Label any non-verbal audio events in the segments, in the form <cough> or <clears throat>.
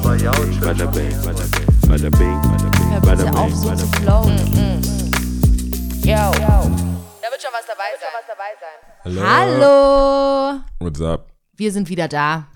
bing, bada bing, bada bing, bada bing, Hör bada bitte auf, bing, so bada zu bing. flowen. Yo. Da wird schon was dabei sein. Hallo! What's up? Wir sind wieder da.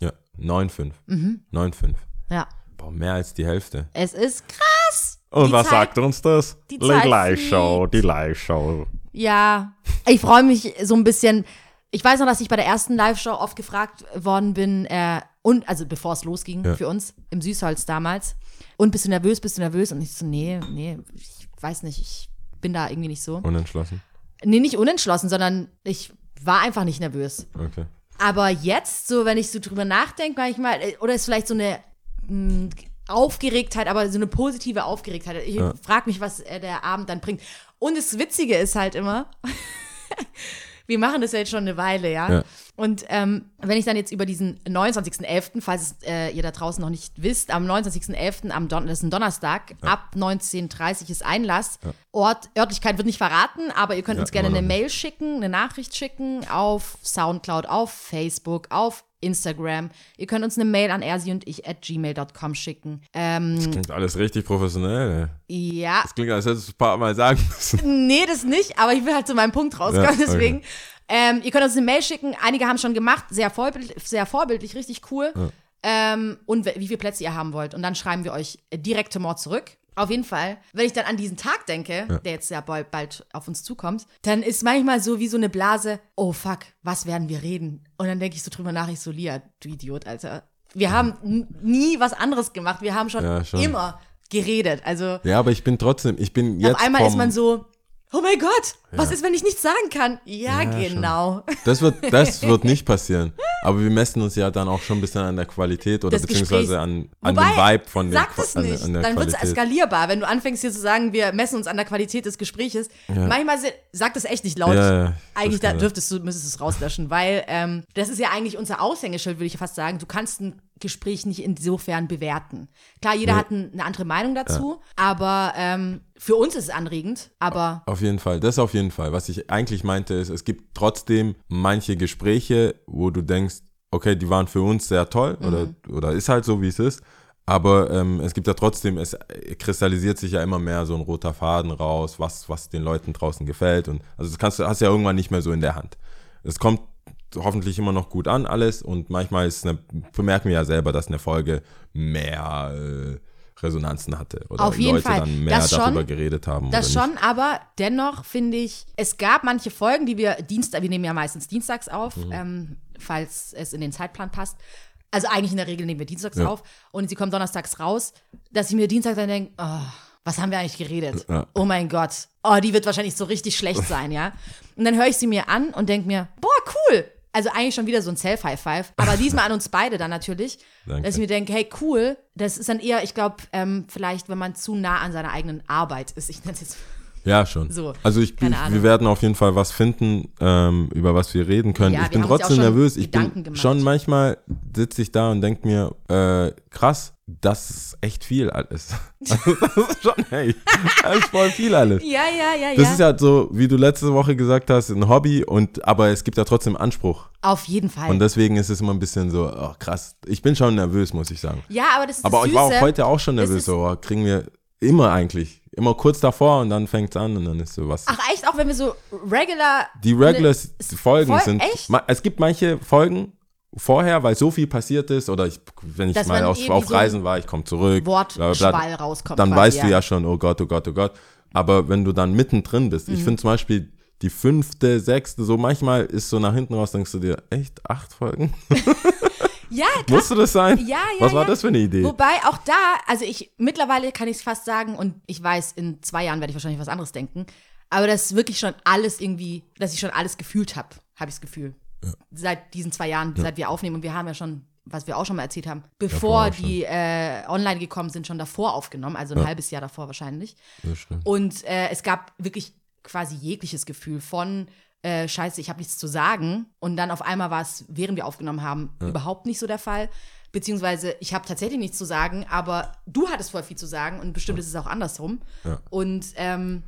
Ja, 9,5. Mhm. 9,5. Ja. Boah, mehr als die Hälfte. Es ist krass. Und Die was Zeit- sagt uns das? die Zeit Live-Show, die Live-Show. Ja. Ich freue mich so ein bisschen. Ich weiß noch, dass ich bei der ersten Live-Show oft gefragt worden bin, äh, und, also bevor es losging Ja. für uns im Süßholz damals. Und bist du nervös, bist du nervös? Und ich so, nee, nee, ich weiß nicht, ich bin da irgendwie nicht so. Unentschlossen. Nee, nicht unentschlossen, sondern ich war einfach nicht nervös. Okay. Aber jetzt, so wenn ich so drüber nachdenke, manchmal, äh, oder ist vielleicht so eine mh, Aufgeregtheit, aber so eine positive Aufgeregtheit. Ich Ja. frage mich, was der Abend dann bringt. Und das Witzige ist halt immer, <laughs> wir machen das ja jetzt schon eine Weile, ja. Ja. Und ähm, wenn ich dann jetzt über diesen 29.11., falls es, äh, ihr da draußen noch nicht wisst, am 29.11., am Don das ist ein Donnerstag, ab 19.30 ist Einlass. Ort, Örtlichkeit wird nicht verraten, aber ihr könnt Ja, uns gerne eine. Mail schicken, eine Nachricht schicken auf Soundcloud, auf Facebook, auf Instagram. Ihr könnt uns eine Mail an ersi und ich at gmail.com schicken. Ähm, Klingt alles richtig professionell. ja, Das klingt, als hättest du es ein paar Mal sagen müssen. <laughs> Nee, das nicht, aber ich will halt zu meinem Punkt rauskommen, Ja, okay. deswegen. Ähm, ihr könnt uns eine Mail schicken, einige haben schon gemacht, sehr, vorbild, sehr vorbildlich, richtig cool. Ähm, und wie viele Plätze ihr haben wollt. Und dann schreiben wir euch direkt tomorrow zurück. Auf jeden Fall, wenn ich dann an diesen Tag denke, der jetzt ja bald, auf uns zukommt, dann ist manchmal so wie so eine Blase, oh fuck, was werden wir reden? Und dann denke ich so drüber nach, ich so, Lia, du Idiot, Alter. Wir haben nie was anderes gemacht. Wir haben schon, Ja, schon. immer geredet. Also Ja, aber ich bin trotzdem, ich bin jetzt auf einmal vom, ist man so, oh mein Gott, was Ja. ist, wenn ich nichts sagen kann? Ja, Ja, schon. genau. Das wird, das <laughs> wird nicht passieren. Aber wir messen uns ja dann auch schon ein bisschen an der Qualität oder Des beziehungsweise an, an Wobei, dem Vibe von der, Sag an, nicht, an der dann wird es eskalierbar. Wenn du anfängst hier zu sagen, wir messen uns an der Qualität des Gesprächs. Manchmal se- sag das echt nicht laut. Ja, ja, eigentlich das da dürftest du, müsstest du es rauslöschen, weil ähm, das ist ja eigentlich unser Aushängeschild, würde ich fast sagen. Du kannst ein Gespräch nicht insofern bewerten. Klar, jeder Nee. hat ein, eine andere Meinung dazu, aber ähm, für uns ist es anregend, aber Auf jeden Fall, das auf jeden Fall. Was ich eigentlich meinte, ist, es gibt trotzdem manche Gespräche, wo du denkst, okay, die waren für uns sehr toll oder, oder ist halt so, wie es ist. Aber ähm, es gibt ja trotzdem, es kristallisiert sich ja immer mehr so ein roter Faden raus, was, was den Leuten draußen gefällt. Und also das kannst du, hast du ja irgendwann nicht mehr so in der Hand. Es kommt hoffentlich immer noch gut an, alles. Und manchmal ist eine, bemerken wir ja selber, dass eine Folge mehr äh, Resonanzen hatte. Oder Auf jeden Leute Fall. dann mehr Das schon. darüber geredet haben. Das oder nicht. schon, aber dennoch finde ich, es gab manche Folgen, die wir Dienstag, wir nehmen ja meistens dienstags auf, Mhm. ähm, falls es in den Zeitplan passt. Also eigentlich in der Regel nehmen wir dienstags Ja. auf und sie kommen donnerstags raus, dass ich mir Dienstag dann denke, oh, was haben wir eigentlich geredet? Ja. Oh mein Gott, oh, die wird wahrscheinlich so richtig schlecht <laughs> sein, ja. Und dann höre ich sie mir an und denke mir, boah, cool. Also eigentlich schon wieder so ein Self-High-Five, aber <laughs> diesmal an uns beide dann natürlich, Danke. dass ich mir denke, hey, cool, das ist dann eher, ich glaube, ähm, vielleicht, wenn man zu nah an seiner eigenen Arbeit ist. Ich nenne es jetzt Ja, schon. So, also ich, keine wir werden auf jeden Fall was finden, ähm, über was wir reden können. Ja, ich bin trotzdem nervös. Ich Gedanken bin gemacht. schon manchmal sitze ich da und denke mir, äh, krass, das ist echt viel alles. Also, <laughs> das ist schon, hey, das ist voll viel alles. Ja, ja, ja, Das ja. ist ja so, wie du letzte Woche gesagt hast, ein Hobby und aber es gibt ja trotzdem Anspruch. Auf jeden Fall. Und deswegen ist es immer ein bisschen so, oh, krass. Ich bin schon nervös, muss ich sagen. ja, aber das ist Aber das ich war auch heute auch schon nervös, oh, kriegen wir immer eigentlich. Immer kurz davor und dann fängt es an und dann ist so was. Ach echt, auch wenn wir so regular. Die Regular Ne, Folgen voll- sind. echt? Es gibt manche Folgen vorher, weil so viel passiert ist, oder ich, wenn ich Dass mal auf so Reisen war, ich komme zurück. Wortschwall rauskommt. Dann weißt du ja schon, oh Gott, oh Gott, oh Gott. Aber wenn du dann mittendrin bist, Mhm. ich finde zum Beispiel die fünfte, sechste, so manchmal ist so nach hinten raus, denkst du dir, echt, acht Folgen? <laughs> <laughs> Ja, krass. Musste das sein? Ja, ja, Was war ja. das für eine Idee? Wobei auch da, also ich, mittlerweile kann ich es fast sagen und ich weiß, in zwei Jahren werde ich wahrscheinlich was anderes denken. Aber das ist wirklich schon alles irgendwie, dass ich schon alles gefühlt habe, habe ich das Gefühl. Seit diesen zwei Jahren, seit wir aufnehmen. Und wir haben ja schon, was wir auch schon mal erzählt haben, bevor die äh, online gekommen sind, schon davor aufgenommen, also ein Ja. halbes Jahr davor wahrscheinlich. Und äh, es gab wirklich quasi jegliches Gefühl von äh, Scheiße, ich habe nichts zu sagen. Und dann auf einmal war es, während wir aufgenommen haben, überhaupt nicht so der Fall. Beziehungsweise ich habe tatsächlich nichts zu sagen, aber du hattest voll viel zu sagen und bestimmt ist es auch andersrum. Ja. Und ähm,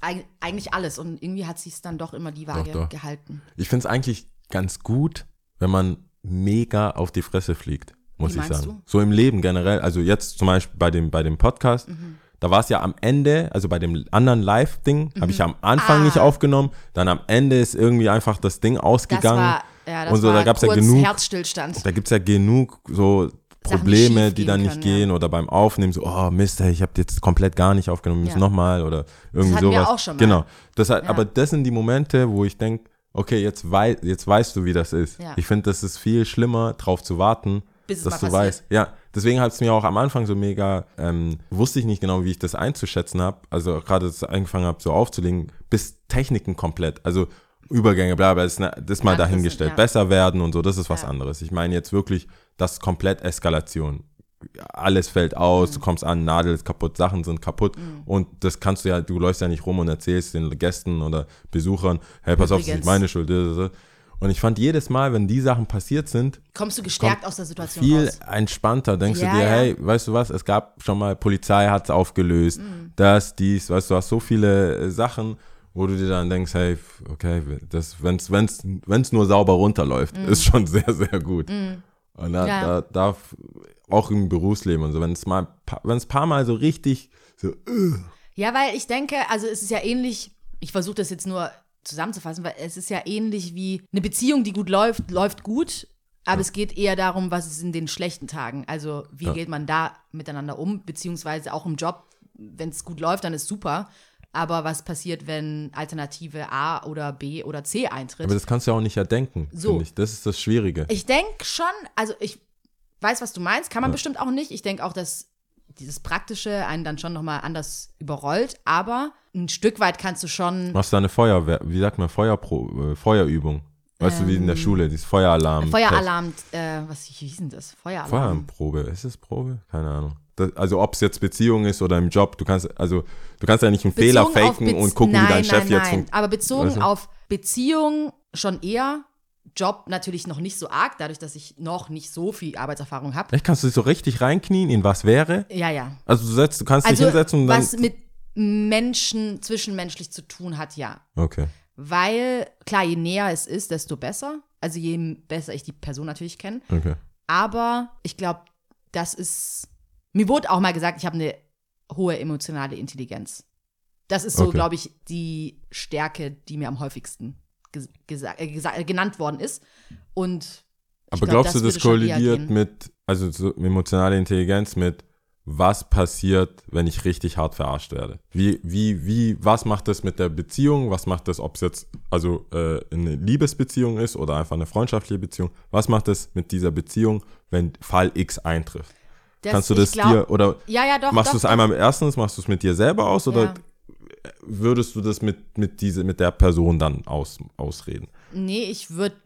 eig eigentlich alles. Und irgendwie hat sich es dann doch immer die Waage doch. gehalten. Ich finde es eigentlich ganz gut, wenn man mega auf die Fresse fliegt. muss Wie ich sagen. du? So im Leben generell. Also jetzt zum Beispiel bei dem, bei dem Podcast, Mhm. Da war es ja am Ende, also bei dem anderen Live-Ding, habe ich am Anfang Ah. nicht aufgenommen, dann am Ende ist irgendwie einfach das Ding Das ausgegangen. war, ja, das und so, war da gab's ja kurz genug- Herzstillstand. Da gibt es ja genug so Probleme, die dann nicht können, gehen oder beim Aufnehmen so, oh Mist, ich habe jetzt komplett gar nicht aufgenommen, müssen Ja. nochmal oder irgendwie wir sowas. auch schon mal. Genau. Das, hat- Ja. Aber das sind die Momente, wo ich denke, okay, jetzt, wei jetzt weißt du, wie das ist. Ja. Ich finde, das ist viel schlimmer, drauf zu warten, Bis es dass mal du passiert. weißt. Ja, deswegen hat es mir auch am Anfang so mega, ähm, wusste ich nicht genau, wie ich das einzuschätzen habe. Also gerade, ich angefangen habe, so aufzulegen, bis Techniken komplett. Also Übergänge, bla, bla, das, ist ne- ist mal Ja, dahingestellt. sind- ja. Besser werden und so, das ist was Ja. anderes. Ich meine jetzt wirklich, das ist komplett Eskalation. Alles fällt aus, Mhm. du kommst an, Nadel ist kaputt, Sachen sind kaputt und das kannst du ja, du läufst ja nicht rum und erzählst den Gästen oder Besuchern, hey, pass auf, das ist nicht Übrigens. meine Schuld. Und ich fand jedes Mal, wenn die Sachen passiert sind, Kommst du gestärkt aus der Situation viel raus. entspannter. Denkst Ja, du dir, ja. hey, weißt du was, es gab schon mal, Polizei hat es aufgelöst, Mhm. das, dies, weißt du, hast so viele äh, Sachen, wo du dir dann denkst, hey, okay, das, wenn's, wenn's, wenn's nur sauber runterläuft, ist schon <laughs> sehr, sehr gut. Und da, Mhm. Ja. da darf auch im Berufsleben und so, wenn es mal, wenn es paar Mal so richtig, so, äh, Ja, weil ich denke, also es ist ja ähnlich, ich versuche das jetzt nur zusammenzufassen, weil es ist ja ähnlich wie eine Beziehung, die gut läuft, läuft gut, aber es geht eher darum, was ist in den schlechten Tagen. Also wie Ja. geht man da miteinander um, beziehungsweise auch im Job, wenn es gut läuft, dann ist super. Aber was passiert, wenn Alternative A oder B oder C eintritt? aber das kannst du ja auch nicht erdenken, So. Das ist das Schwierige. Ich denke schon, also ich weiß, was du meinst, kann man bestimmt auch nicht. Ich denke auch, dass dieses Praktische einen dann schon nochmal anders überrollt, aber ein Stück weit kannst du schon Machst du eine Feuerwehr, wie sagt man, Feuerpro, äh, Feuerübung. Weißt du, wie in der Schule, dieses Feueralarm. Ähm, Feueralarm, äh, was hieß denn das? Feueralarm. Feueralarmprobe, ist es Probe? Keine Ahnung. Das, also ob es jetzt Beziehung ist oder im Job, du kannst, also du kannst ja nicht einen Fehler Bezogen auf faken und gucken, nein, wie dein Chef nein, jetzt nein. Aber bezogen Weißt du? auf Beziehung schon eher, Job natürlich noch nicht so arg, dadurch, dass ich noch nicht so viel Arbeitserfahrung habe. Echt, kannst du dich so richtig reinknien in was wäre? Ja, ja. Also du setzt, du kannst Also dich hinsetzen und dann. was mit Menschen zwischenmenschlich zu tun hat, ja. okay. Weil, klar, je näher es ist, desto besser. Also je besser ich die Person natürlich kenne. Okay. Aber ich glaube, das ist. Mir wurde auch mal gesagt, ich habe eine hohe emotionale Intelligenz. Das ist so, Okay. glaube ich, die Stärke, die mir am häufigsten äh, äh, genannt worden ist. Und Aber glaub, glaubst du, das schon eher kollidiert mit, also so emotionale Intelligenz mit, was passiert, wenn ich richtig hart verarscht werde? Wie, wie, wie, was macht das mit der Beziehung? Was macht das, ob es jetzt also äh, eine Liebesbeziehung ist oder einfach eine freundschaftliche Beziehung? Was macht das mit dieser Beziehung, wenn Fall X eintrifft? Das- Kannst du das glaub- dir oder Ja, ja, doch. machst du es einmal erstens, machst du es mit dir selber aus oder Ja. würdest du das mit, mit, diese, mit der Person dann aus, ausreden? Nee, ich würde,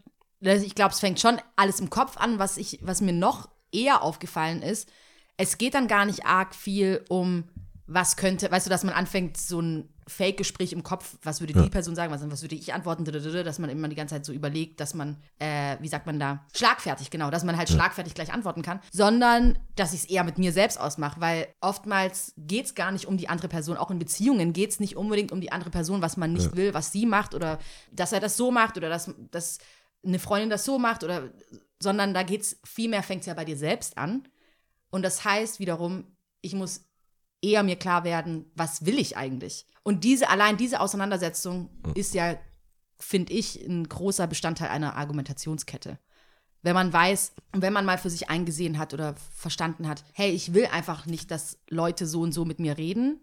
ich glaube, es fängt schon alles im Kopf an. Was, ich, was mir noch eher aufgefallen ist, es geht dann gar nicht arg viel um, was könnte, weißt du, dass man anfängt, so ein Fake-Gespräch im Kopf, was würde die Person sagen, was, was würde ich antworten, dass man immer die ganze Zeit so überlegt, dass man, äh, wie sagt man da, schlagfertig, genau, dass man halt schlagfertig gleich antworten kann, sondern dass ich es eher mit mir selbst ausmache, weil oftmals geht es gar nicht um die andere Person, auch in Beziehungen geht es nicht unbedingt um die andere Person, was man nicht will, was sie macht oder dass er das so macht oder dass, dass eine Freundin das so macht oder, sondern da geht es, vielmehr fängt es ja bei dir selbst an und das heißt wiederum, ich muss eher mir klar werden, was will ich eigentlich? Und diese, allein diese Auseinandersetzung ist ja, finde ich, ein großer Bestandteil einer Argumentationskette. Wenn man weiß, wenn man mal für sich eingesehen hat oder verstanden hat, hey, ich will einfach nicht, dass Leute so und so mit mir reden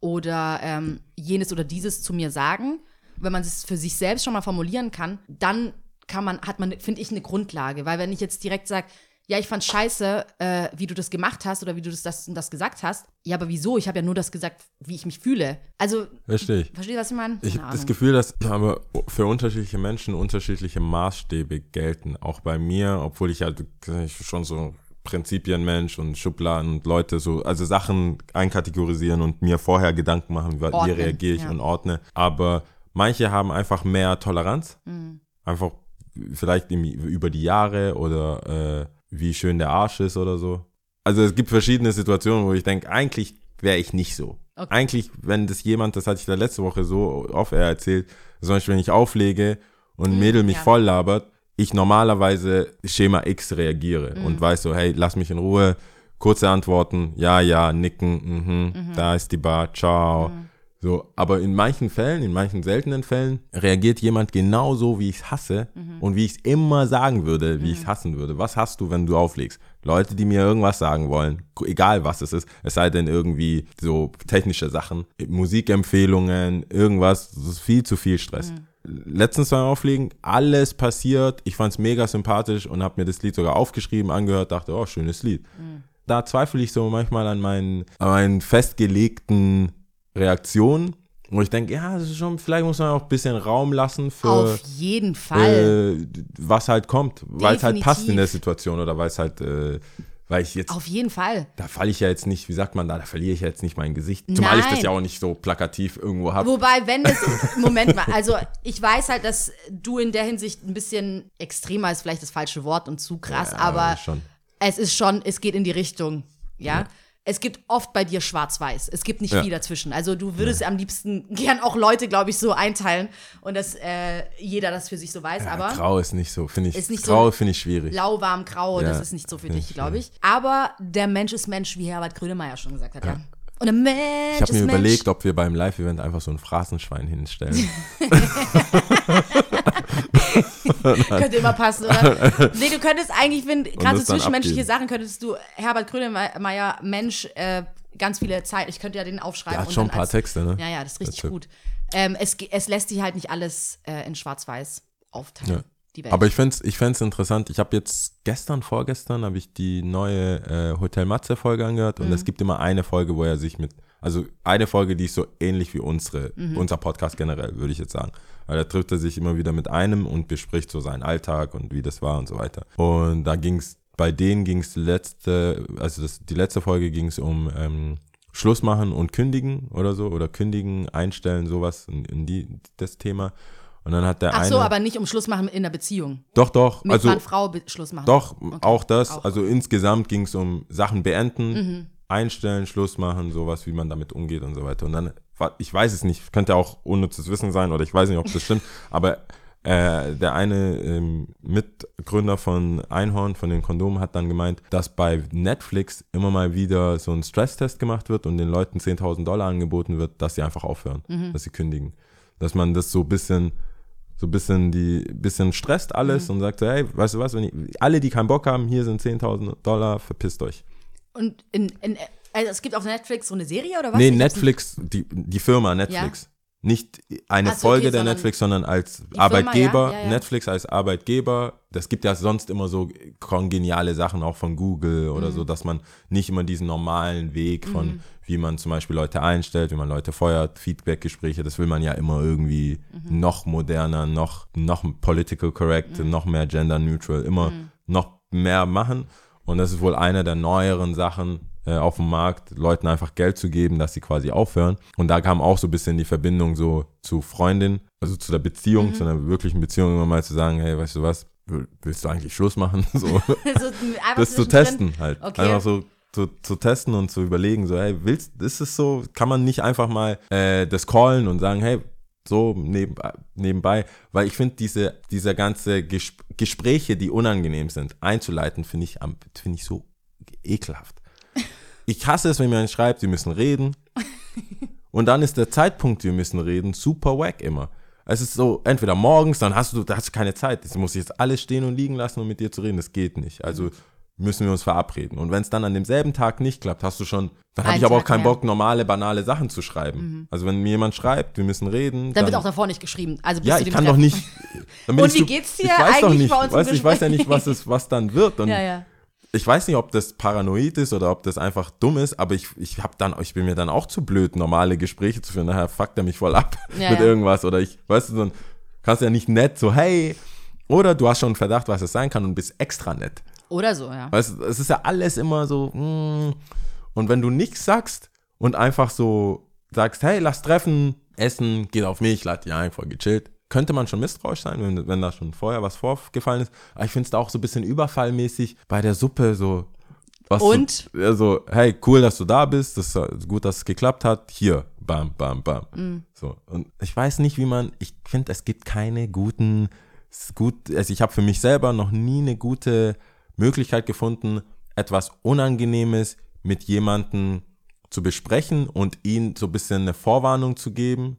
oder ähm, jenes oder dieses zu mir sagen, wenn man es für sich selbst schon mal formulieren kann, dann kann man, hat man, finde ich, eine Grundlage. Weil wenn ich jetzt direkt sage, ja, ich fand scheiße, äh, wie du das gemacht hast oder wie du das, das und das gesagt hast. Ja, aber wieso? Ich habe ja nur das gesagt, wie ich mich fühle. Also, Verstehe ich. verstehst du, was ich meine? Ich habe das. Gefühl, dass aber für unterschiedliche Menschen unterschiedliche Maßstäbe gelten. Auch bei mir, obwohl ich halt ich schon so Prinzipienmensch und Schubladen und Leute so, also Sachen einkategorisieren und mir vorher Gedanken machen, wie, wie reagiere ich ja. und ordne. Aber manche haben einfach mehr Toleranz. Mhm. Einfach vielleicht über die Jahre oder äh, wie schön der Arsch ist oder so. Also es gibt verschiedene Situationen, wo ich denke, eigentlich wäre ich nicht so. Okay. Eigentlich, wenn das jemand, das hatte ich da letzte Woche so oft erzählt, zum Beispiel, wenn ich auflege und ein Mädel mich ja. voll labert, ich normalerweise Schema X reagiere und weiß so, hey, lass mich in Ruhe, kurze Antworten, ja, ja, nicken, mhm, da ist die Bar, ciao. So, aber in manchen Fällen, in manchen seltenen Fällen, reagiert jemand genauso, wie ich es hasse und wie ich es immer sagen würde, wie ich es hassen würde. Was hast du, wenn du auflegst? Leute, die mir irgendwas sagen wollen, egal was es ist, es sei denn irgendwie so technische Sachen, Musikempfehlungen, irgendwas, das ist viel zu viel Stress. Letztens beim Auflegen, alles passiert, ich fand es mega sympathisch und habe mir das Lied sogar aufgeschrieben, angehört, dachte, oh, schönes Lied. Da zweifle ich so manchmal an meinen, an meinen festgelegten Reaktionen, wo ich denke, ja, das ist schon, vielleicht muss man auch ein bisschen Raum lassen für Auf jeden Fall. äh, was halt kommt, weil es halt passt in der Situation oder weil es halt, äh, weil ich jetzt, Auf jeden Fall. da falle ich ja jetzt nicht, wie sagt man da, da verliere ich ja jetzt nicht mein Gesicht, zumal ich das Nein. ja auch nicht so plakativ irgendwo habe. Wobei, wenn es, <laughs> Moment mal, also ich weiß halt, dass du in der Hinsicht ein bisschen extremer ist vielleicht das falsche Wort und zu krass, aber schon. es ist schon, es geht in die Richtung, ja. Es gibt oft bei dir schwarz-weiß. Es gibt nicht Ja. viel dazwischen. Also du würdest am liebsten <laughs> gern auch Leute, glaube ich, so einteilen und dass äh, jeder das für sich so weiß. Ja, aber grau ist nicht so, finde ich, Ist nicht so grau finde ich schwierig. lauwarm, grau, Ja, das ist nicht so für dich, ich glaube ich. Aber der Mensch ist Mensch, wie Herbert Grönemeyer schon gesagt hat, ja. Und der Mensch Ich habe mir Mensch. überlegt, ob wir beim Live-Event einfach so ein Phrasenschwein hinstellen. <laughs> <laughs> <laughs> Könnte immer passen, oder? <laughs> nee, du könntest eigentlich, wenn gerade das so zwischenmenschliche abgeben. Sachen, könntest du Herbert Grönemeyer, Mensch, äh, ganz viele Zeit, ich könnte ja den aufschreiben. Der hat und schon ein paar als- Texte, ne? Ja, ja, das ist richtig stimmt. gut. Ähm, es, es lässt sich halt nicht alles äh, in schwarz-weiß aufteilen, Ja. die Welt. Aber ich fände es ich fänd's interessant. Ich habe jetzt gestern, vorgestern, habe ich die neue äh, Hotel Matze-Folge angehört Mhm. und es gibt immer eine Folge, wo er sich mit, also eine Folge, die ist so ähnlich wie unsere, Mhm. unser Podcast generell, würde ich jetzt sagen. Weil da trifft er sich immer wieder mit einem und bespricht so seinen Alltag und wie das war und so weiter. Und da ging es, bei denen ging es letzte, also das, die letzte Folge ging es um ähm, Schluss machen und kündigen oder so, oder kündigen, einstellen, sowas in, in die, das Thema. Und dann hat der Ach eine. so, aber nicht um Schluss machen in der Beziehung. Doch, doch. Mit also, Mann, Frau Schluss machen. doch, Okay. auch das. Auch. Mhm. Also insgesamt ging es um Sachen beenden, einstellen, Schluss machen, sowas, wie man damit umgeht und so weiter. Und dann, ich weiß es nicht, könnte auch unnützes Wissen sein oder ich weiß nicht, ob das stimmt, <laughs> aber äh, der eine ähm, Mitgründer von Einhorn, von den Kondomen, hat dann gemeint, dass bei Netflix immer mal wieder so ein Stresstest gemacht wird und den Leuten 10.000 Dollar angeboten wird, dass sie einfach aufhören, Mhm. dass sie kündigen. Dass man das so ein bisschen so ein bisschen die bisschen stresst Mhm. alles und sagt so, hey, weißt du was, wenn ich, alle, die keinen Bock haben, hier sind 10.000 Dollar, verpisst euch. Und in, in, also es gibt auf Netflix so eine Serie oder was? nee, Ich Netflix, die, die Firma Netflix. Nicht eine so, Folge okay, der Netflix, sondern als Firma, Arbeitgeber, ja, ja, ja. Netflix als Arbeitgeber. Das gibt ja sonst immer so kongeniale Sachen auch von Google oder Mhm. so, dass man nicht immer diesen normalen Weg von, wie man zum Beispiel Leute einstellt, wie man Leute feuert, Feedbackgespräche, das will man ja immer irgendwie Mhm. noch moderner, noch, noch political correct, noch mehr gender neutral, immer Mhm. noch mehr machen. Und das ist wohl eine der neueren Sachen äh, auf dem Markt, Leuten einfach Geld zu geben, dass sie quasi aufhören. Und da kam auch so ein bisschen die Verbindung so zu Freundin, also zu der Mhm. Beziehung, zu einer wirklichen Beziehung, immer mal zu sagen, hey, weißt du was, will- willst du eigentlich Schluss machen? <laughs> So, <laughs> so, <laughs> das zu testen halt. Okay. Einfach so zu, zu testen und zu überlegen, so, hey, willst, ist es so, kann man nicht einfach mal äh, das callen und sagen, hey, so nebenbei, nebenbei weil ich finde, diese, diese ganze Ges Gespräche, die unangenehm sind, einzuleiten, finde ich, finde ich so ekelhaft. Ich hasse es, wenn mir jemand schreibt, sie müssen reden. Und dann ist der Zeitpunkt, wir müssen reden, super wack immer. Es ist so, entweder morgens, dann hast du, da hast du keine Zeit. Jetzt muss ich jetzt alles stehen und liegen lassen, um mit dir zu reden. Das geht nicht. Also müssen wir uns verabreden. Und wenn es dann an demselben Tag nicht klappt, hast du schon, dann habe ich aber auch keinen mehr. Bock, normale, banale Sachen zu schreiben. Also wenn mir jemand schreibt, wir müssen reden. Dann wird auch davor nicht geschrieben. Also ja, ich kann doch nicht. dann Und wie so- geht's dir ich weiß doch eigentlich nicht, bei uns weißt, du, Ich weiß ja nicht, was, es, was dann wird. Und Ja, ja. Ich weiß nicht, ob das paranoid ist oder ob das einfach dumm ist, aber ich, ich hab dann, ich bin mir dann auch zu blöd, normale Gespräche zu führen. Nachher fuckt er mich voll ab <laughs> Ja, mit ja. irgendwas. Oder ich, weißt du, dann kannst du ja nicht nett so, hey. Oder du hast schon einen Verdacht, was es sein kann und bist extra nett. Oder so, ja. Weißt du, es ist ja alles immer so, mm. und wenn du nichts sagst und einfach so sagst, hey, lass treffen, essen, geht auf mich, lad dich ein, voll gechillt, könnte man schon misstrauisch sein, wenn, wenn da schon vorher was vorgefallen ist. Aber ich finde es da auch so ein bisschen überfallmäßig bei der Suppe so. Was Und? So, also, hey, cool, dass du da bist, das ist gut, dass es geklappt hat. Hier, bam, bam, bam. So. Und ich weiß nicht, wie man, ich finde, es gibt keine guten gut, also ich habe für mich selber noch nie eine gute Möglichkeit gefunden, etwas Unangenehmes mit jemandem zu besprechen und ihnen so ein bisschen eine Vorwarnung zu geben.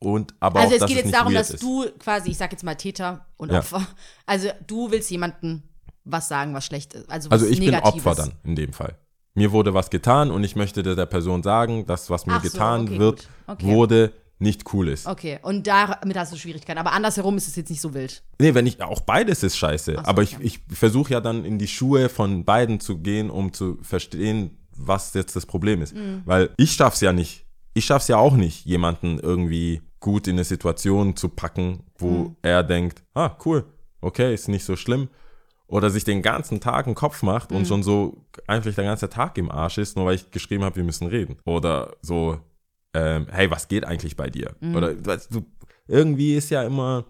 Und aber Also auch, es geht es jetzt darum, dass ist. du quasi, ich sag jetzt mal Täter und Ja. Opfer, also du willst jemandem was sagen, was schlecht ist. Also, was Also ich bin Negatives. Opfer dann in dem Fall. Mir wurde was getan und ich möchte der Person sagen, dass was mir Ach so, getan okay, wird. Okay. wurde, nicht cool ist. Okay, und damit hast du Schwierigkeiten. Aber andersherum ist es jetzt nicht so wild. Nee, wenn ich, auch beides ist scheiße. So, aber ich, okay. ich versuche ja dann in die Schuhe von beiden zu gehen, um zu verstehen, was jetzt das Problem ist. Mhm. Weil ich schaff's ja nicht. Ich schaff's ja auch nicht, jemanden irgendwie gut in eine Situation zu packen, wo Mhm. er denkt, ah, cool, okay, ist nicht so schlimm. Oder sich den ganzen Tag einen Kopf macht Mhm. und schon so einfach der ganze Tag im Arsch ist, nur weil ich geschrieben habe, wir müssen reden. Oder so, ähm, hey, was geht eigentlich bei dir? Mhm. Oder weißt du, irgendwie ist ja immer,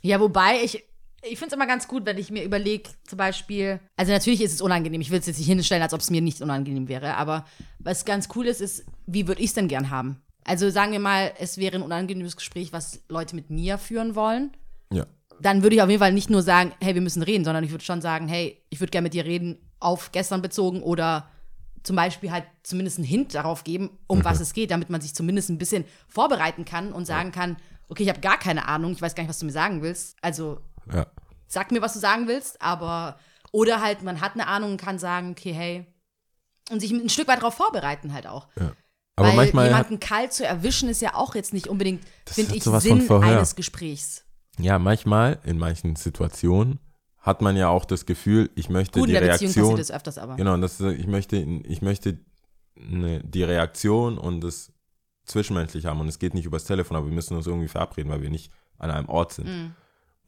Ja, wobei ich, ich finde es immer ganz gut, wenn ich mir überlege, zum Beispiel, also natürlich ist es unangenehm, ich will es jetzt nicht hinstellen, als ob es mir nicht unangenehm wäre, aber was ganz cool ist, ist, wie würde ich es denn gern haben? Also sagen wir mal, es wäre ein unangenehmes Gespräch, was Leute mit mir führen wollen. ja. Dann würde ich auf jeden Fall nicht nur sagen, hey, wir müssen reden, sondern ich würde schon sagen, hey, ich würde gerne mit dir reden, auf gestern bezogen oder zum Beispiel halt zumindest einen Hint darauf geben, um was es geht, damit man sich zumindest ein bisschen vorbereiten kann und sagen kann, okay, ich habe gar keine Ahnung, ich weiß gar nicht, was du mir sagen willst. Also Ja. sag mir, was du sagen willst, aber oder halt, man hat eine Ahnung und kann sagen, okay, hey, und sich ein Stück weit darauf vorbereiten halt auch. Aber Weil manchmal jemanden kalt zu erwischen ist ja auch jetzt nicht unbedingt, finde ich, Sinn eines Gesprächs. ja, manchmal in manchen Situationen hat man ja auch das Gefühl, ich möchte Gut, in die der Beziehung Reaktion, passiert das öfters aber. genau, das, ist- ich möchte, ich möchte ne, die Reaktion und das zwischenmenschlich haben und es geht nicht übers Telefon, aber wir müssen uns irgendwie verabreden, weil wir nicht an einem Ort sind. Mhm.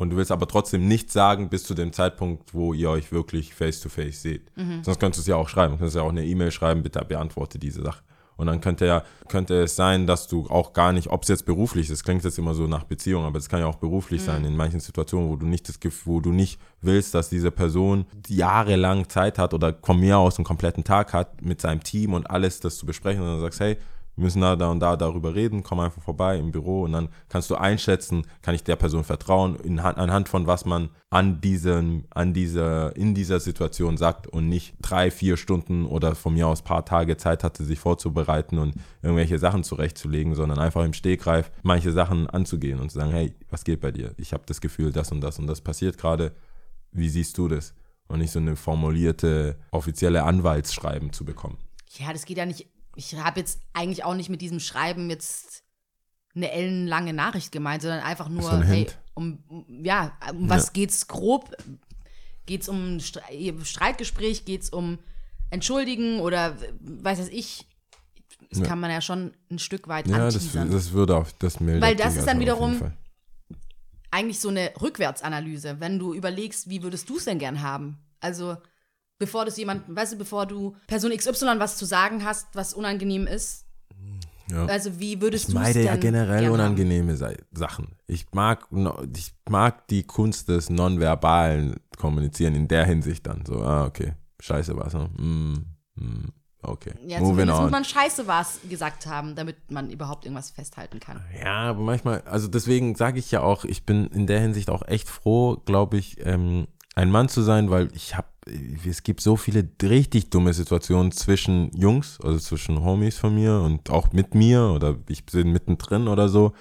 Und du willst aber trotzdem nichts sagen bis zu dem Zeitpunkt, wo ihr euch wirklich face to face seht. Mhm. Sonst könntest du es ja auch schreiben. Du könntest ja auch eine E-Mail schreiben, bitte beantworte diese Sache. Und dann könnte ja, könnte es sein, dass du auch gar nicht, ob es jetzt beruflich ist, klingt jetzt immer so nach Beziehung, aber es kann ja auch beruflich sein, in manchen Situationen, wo du nicht das Gefühl, wo du nicht willst, dass diese Person jahrelang Zeit hat oder von mir aus einen kompletten Tag hat mit seinem Team und alles das zu besprechen und dann sagst, hey, wir müssen da, da und da darüber reden, komm einfach vorbei im Büro und dann kannst du einschätzen, kann ich der Person vertrauen, in, anhand von was man an diesem, an dieser, in dieser Situation sagt und nicht drei, vier Stunden oder von mir aus paar Tage Zeit hatte, sich vorzubereiten und irgendwelche Sachen zurechtzulegen, sondern einfach im Stegreif manche Sachen anzugehen und zu sagen, hey, was geht bei dir? Ich habe das Gefühl, das und das und das passiert gerade. Wie siehst du das? Und nicht so eine formulierte offizielle Anwaltsschreiben zu bekommen. Ja, das geht ja nicht. Ich habe jetzt eigentlich auch nicht mit diesem Schreiben jetzt eine ellenlange Nachricht gemeint, sondern einfach nur, So ein hey, um, um ja, um was Ja. geht's grob? Geht's um Stre- Streitgespräch? Geht's um Entschuldigen oder weiß was ich? Das Ja. kann man ja schon ein Stück weit Ja, das, anteasern. das würde auch, das mildert Weil das ist dann auf jeden wiederum- eigentlich so eine Rückwärtsanalyse, wenn du überlegst, wie würdest du es denn gern haben? Also, bevor du jemanden, weißt du, bevor du Person XY was zu sagen hast, was unangenehm ist, Ja. also wie würdest Ich du es meide ja generell unangenehme Sachen. Ich mag, ich mag die Kunst des nonverbalen Kommunizieren in der Hinsicht dann. So, ah, okay, scheiße was, ne? Mm, mm, okay? Ja, moving zumindest muss on. man Scheiße was gesagt haben, damit man überhaupt irgendwas festhalten kann. Ja, aber manchmal, also deswegen sage ich ja auch, ich bin in der Hinsicht auch echt froh, glaube ich, ähm, ein Mann zu sein, weil ich habe, es gibt so viele richtig dumme Situationen zwischen Jungs, also zwischen Homies von mir und auch mit mir oder ich bin mittendrin oder so,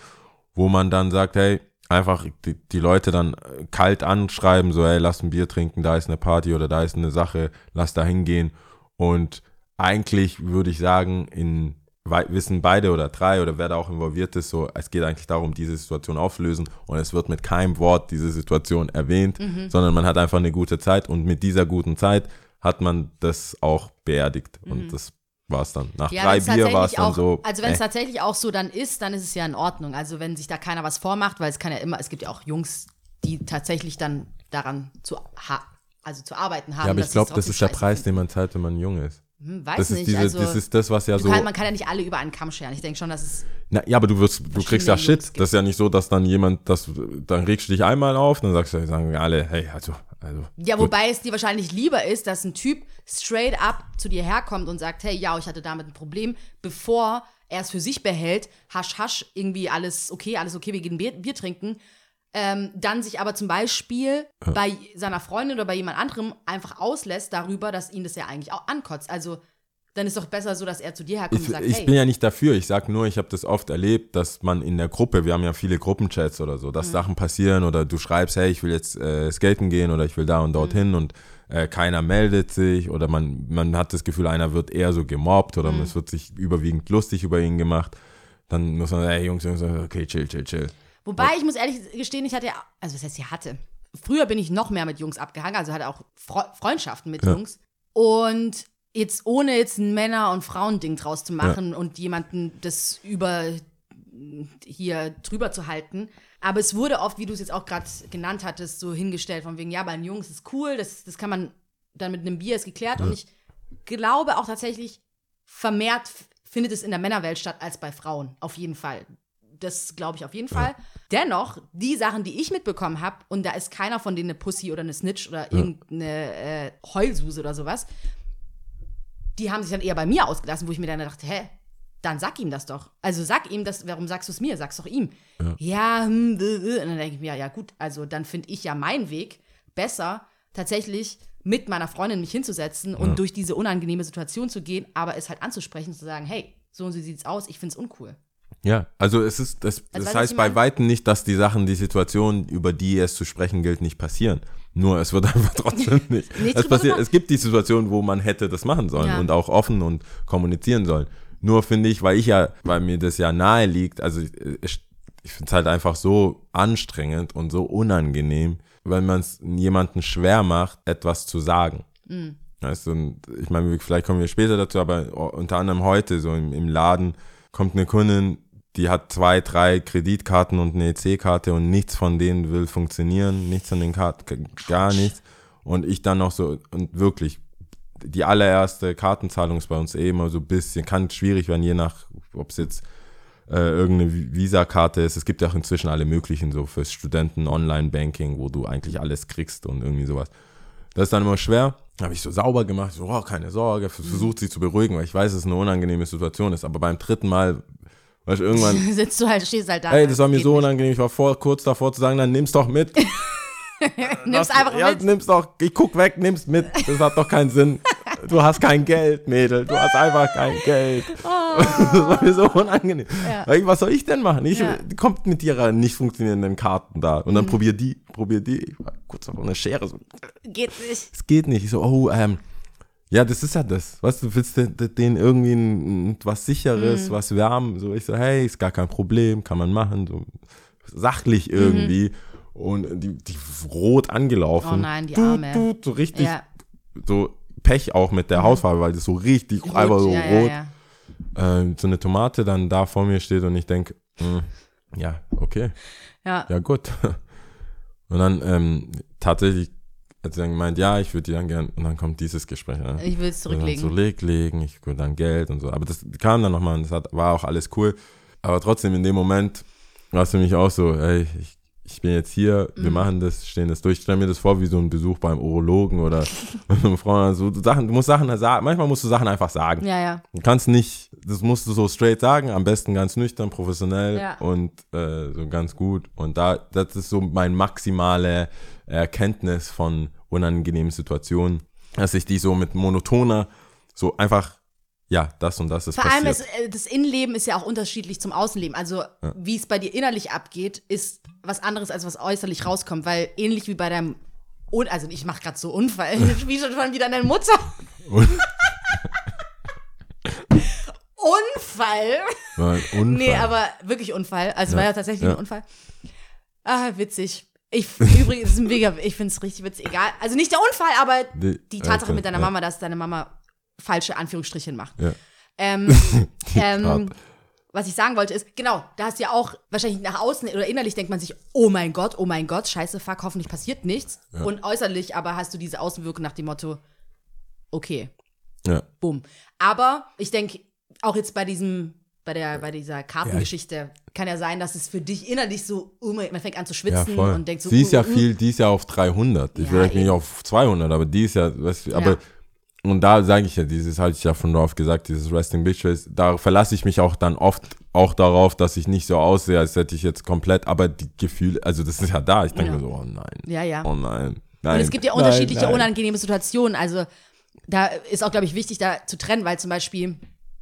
wo man dann sagt, hey, einfach die, die Leute dann äh, kalt anschreiben, so, hey, lass ein Bier trinken, da ist eine Party oder da ist eine Sache, lass da hingehen. Und eigentlich würde ich sagen, in wissen beide oder drei oder wer da auch involviert ist, so, es geht eigentlich darum, diese Situation aufzulösen und es wird mit keinem Wort diese Situation erwähnt, Mhm. sondern man hat einfach eine gute Zeit und mit dieser guten Zeit hat man das auch beerdigt und das war es dann. Nach Mhm. Ja, drei Bier war es dann auch, so. Also wenn es äh, tatsächlich auch so dann ist, dann ist es ja in Ordnung. Also wenn sich da keiner was vormacht, weil es kann ja immer, es gibt ja auch Jungs, die tatsächlich dann daran zu, ha also zu arbeiten haben. ja, aber ich glaube, das ist der Preis, den man zahlt, wenn man jung ist. Hm, weiß Das ist, nicht. diese, also, das ist das, was ja so. kann, man kann ja nicht alle über einen Kamm scheren. Ich denke schon, dass es Na, ja, aber du wirst, du kriegst ja Shit. gibt. Das ist ja nicht so, dass dann jemand, das, dann regst du dich einmal auf, dann sagst du, sagen alle, hey, also, also. Ja, gut. wobei es dir wahrscheinlich lieber ist, dass ein Typ straight up zu dir herkommt und sagt, hey, ja, ich hatte damit ein Problem, bevor er es für sich behält, hasch, hasch, irgendwie alles okay, alles okay, wir gehen Bier, Bier trinken, ähm, dann sich aber zum Beispiel bei seiner Freundin oder bei jemand anderem einfach auslässt darüber, dass ihn das ja eigentlich auch ankotzt. Also dann ist doch besser so, dass er zu dir herkommt Ich, und sagt, ich hey, bin ja nicht dafür. Ich sag nur, ich habe das oft erlebt, dass man in der Gruppe, wir haben ja viele Gruppenchats oder so, dass Mhm. Sachen passieren oder du schreibst, hey, ich will jetzt äh, skaten gehen oder ich will da und Mhm. dorthin und äh, keiner meldet sich oder man, man hat das Gefühl, einer wird eher so gemobbt oder Mhm. es wird sich überwiegend lustig über ihn gemacht. Dann muss man sagen, hey Jungs, Jungs, okay, chill, chill, chill. Wobei ich muss ehrlich gestehen, ich hatte ja, also was heißt, ich hatte. Früher bin ich noch mehr mit Jungs abgehangen, also hatte auch Fre Freundschaften mit Ja. Jungs. Und jetzt ohne jetzt ein Männer- und Frauending draus zu machen und jemanden das über hier drüber zu halten. Aber es wurde oft, wie du es jetzt auch gerade genannt hattest, so hingestellt, von wegen, ja, bei den Jungs ist cool, das, das kann man dann mit einem Bier ist geklärt. Und ich glaube auch tatsächlich, vermehrt f- findet es in der Männerwelt statt als bei Frauen. Auf jeden Fall. Das glaube ich auf jeden Fall. Dennoch, die Sachen, die ich mitbekommen habe, und da ist keiner von denen eine Pussy oder eine Snitch oder irgendeine äh, Heulsuse oder sowas, die haben sich dann eher bei mir ausgelassen, wo ich mir dann dachte, hä, dann sag ihm das doch. Also sag ihm das, warum sagst du es mir? Sag's doch ihm. Ja, hm, äh, äh. und dann denke ich mir, ja gut, also dann finde ich ja meinen Weg besser, tatsächlich mit meiner Freundin mich hinzusetzen und durch diese unangenehme Situation zu gehen, aber es halt anzusprechen, zu sagen, hey, so und so sieht's aus, ich find's uncool. Ja, also es ist, das, Also das heißt bei? Weitem nicht, dass die Sachen, die Situationen, über die es zu sprechen gilt, nicht passieren. Nur es wird <laughs> einfach trotzdem nicht. Es, passiert, gemacht. es gibt die Situation, wo man hätte das machen sollen Ja. und auch offen und kommunizieren sollen. Nur finde ich, weil ich ja, weil mir das ja nahe liegt, also ich, ich, ich finde es halt einfach so anstrengend und so unangenehm, wenn man es jemandem schwer macht, etwas zu sagen. Mhm. Weißt du, und ich meine, vielleicht kommen wir später dazu, aber unter anderem heute, so im, im Laden, kommt eine Kundin, die hat zwei, drei Kreditkarten und eine EC-Karte und nichts von denen will funktionieren, nichts von den Karten, gar nichts. Und ich dann noch so, und wirklich, die allererste Kartenzahlung ist bei uns eh immer so ein bisschen, kann schwierig werden, je nach, ob es jetzt äh, irgendeine Visa-Karte ist. Es gibt ja auch inzwischen alle möglichen, so fürs Studenten-Online-Banking, wo du eigentlich alles kriegst und irgendwie sowas. Das ist dann immer schwer. Habe ich so sauber gemacht, so, oh, keine Sorge, versucht sie zu beruhigen, weil ich weiß, dass es eine unangenehme Situation ist. Aber beim dritten Mal, weißt du, irgendwann, <laughs> Sitzt du halt, stehst halt da. ey, das war mir so nicht. unangenehm, ich war vor, kurz davor zu sagen, dann nimm's doch mit. <laughs> Nimm's einfach ja, mit. nimm's doch, ich guck weg, nimm's mit. Das hat doch keinen Sinn. Du hast kein Geld, Mädel. Du hast einfach kein Geld. <laughs> Das war mir so unangenehm. Oh. Ja. Was soll ich denn machen? Ich, Ja. Die kommt mit ihrer nicht funktionierenden Karten da. Und dann Mhm. probier die, probier die. Ich war kurz davor eine Schere. So, Geht nicht. es geht nicht. Ich so, oh, ähm, ja, das ist ja das. Weißt du, willst du denen irgendwie ein, was Sicheres, Mhm. was wärmen? So, ich so, hey, ist gar kein Problem, kann man machen. So Mhm. sachlich irgendwie. Und die, die rot angelaufen. Oh nein, die Arme. tut, so richtig, Ja. so Pech auch mit der Hautfarbe, weil das so richtig einfach so ja, rot. Ja, ja. äh, so eine Tomate dann da vor mir steht und ich denke, ja, okay, ja. ja gut. <laughs> Und dann ähm, tatsächlich hat sie dann gemeint, ja, ich würde die dann gern, und dann kommt dieses Gespräch. Ja. Ich will es zurücklegen. zurücklegen, ich will dann Geld und so. Aber das kam dann nochmal und das hat, war auch alles cool. Aber trotzdem in dem Moment war es für mich auch so, ey, ich, ich bin jetzt hier, Mhm. wir machen das, stehen das durch. Ich stelle mir das vor wie so ein Besuch beim Urologen oder <laughs> eine Frau, so Sachen, du musst Sachen sagen, manchmal musst du Sachen einfach sagen. Ja, ja. Du kannst nicht, das musst du so straight sagen, am besten ganz nüchtern, professionell Ja. und äh, so ganz gut. Und da, das ist so meine maximale Erkenntnis von unangenehmen Situationen, dass ich die so mit monotoner, so einfach, ja, das und das ist Vor allem passiert. ist, äh, das Innenleben ist ja auch unterschiedlich zum Außenleben. Also wie es bei dir innerlich abgeht, ist was anderes, als was äußerlich rauskommt. Weil ähnlich wie bei deinem, Un also ich mache gerade so Unfall, <laughs> wie schon wieder deine Mutter. <laughs> Unfall? War ein Unfall. Nee, aber wirklich Unfall. Also war ja tatsächlich Ja. ein Unfall. Ah, witzig. Ich, übrigens, ist ein mega, ich finde es richtig witzig. Egal. Also nicht der Unfall, aber Die- die Tatsache okay, mit deiner ja. Mama, dass deine Mama falsche Anführungsstrichen macht. Ja. Ähm, <laughs> ähm, was ich sagen wollte ist, genau, da hast du ja auch wahrscheinlich nach außen oder innerlich denkt man sich, oh mein Gott, oh mein Gott, scheiße, fuck, hoffentlich passiert nichts. Und äußerlich aber hast du diese Außenwirkung nach dem Motto, okay, Ja. bumm. Aber ich denke, auch jetzt bei diesem, bei der, bei dieser Kartengeschichte, kann ja sein, dass es für dich innerlich so, man fängt an zu Ja, schwitzen voll. und denkt so, sie ist uh, ja uh, viel, die ist ja auf 300. Ich Ja, will vielleicht nicht auf 200, aber die ist ja, weißt du, aber und da sage ich ja, dieses hatte ich ja von drauf gesagt, dieses Resting Bitch Face, da verlasse ich mich auch dann oft auch darauf, dass ich nicht so aussehe, als hätte ich jetzt komplett, aber die Gefühle, also das ist ja da. Ich denke Ja. mir so, oh nein. Ja, ja. Oh nein. nein Und es gibt ja nein, unterschiedliche nein. unangenehme Situationen. Also da ist auch, glaube ich, wichtig, da zu trennen, weil zum Beispiel,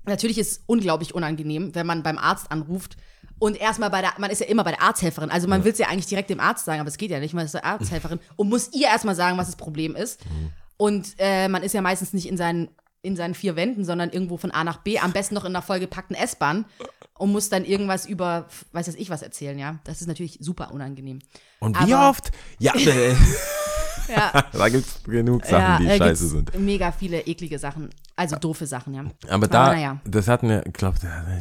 natürlich ist es unglaublich unangenehm, wenn man beim Arzt anruft und erstmal bei der, man ist ja immer bei der Arzthelferin. Also man will es ja eigentlich direkt dem Arzt sagen, aber es geht ja nicht. Man ist der Arzthelferin und muss ihr erstmal sagen, was das Problem ist. Und äh, man ist ja meistens nicht in seinen, in seinen vier Wänden, sondern irgendwo von A nach B, am besten noch in einer vollgepackten S-Bahn und muss dann irgendwas über, weiß ich was erzählen, ja. Das ist natürlich super unangenehm. Und wie aber- oft? Ja, <laughs> Ja. da gibt es genug Sachen, die da scheiße sind. Mega viele eklige Sachen, also doofe Sachen, ja. Aber da, naja. das hatten wir, ich glaube,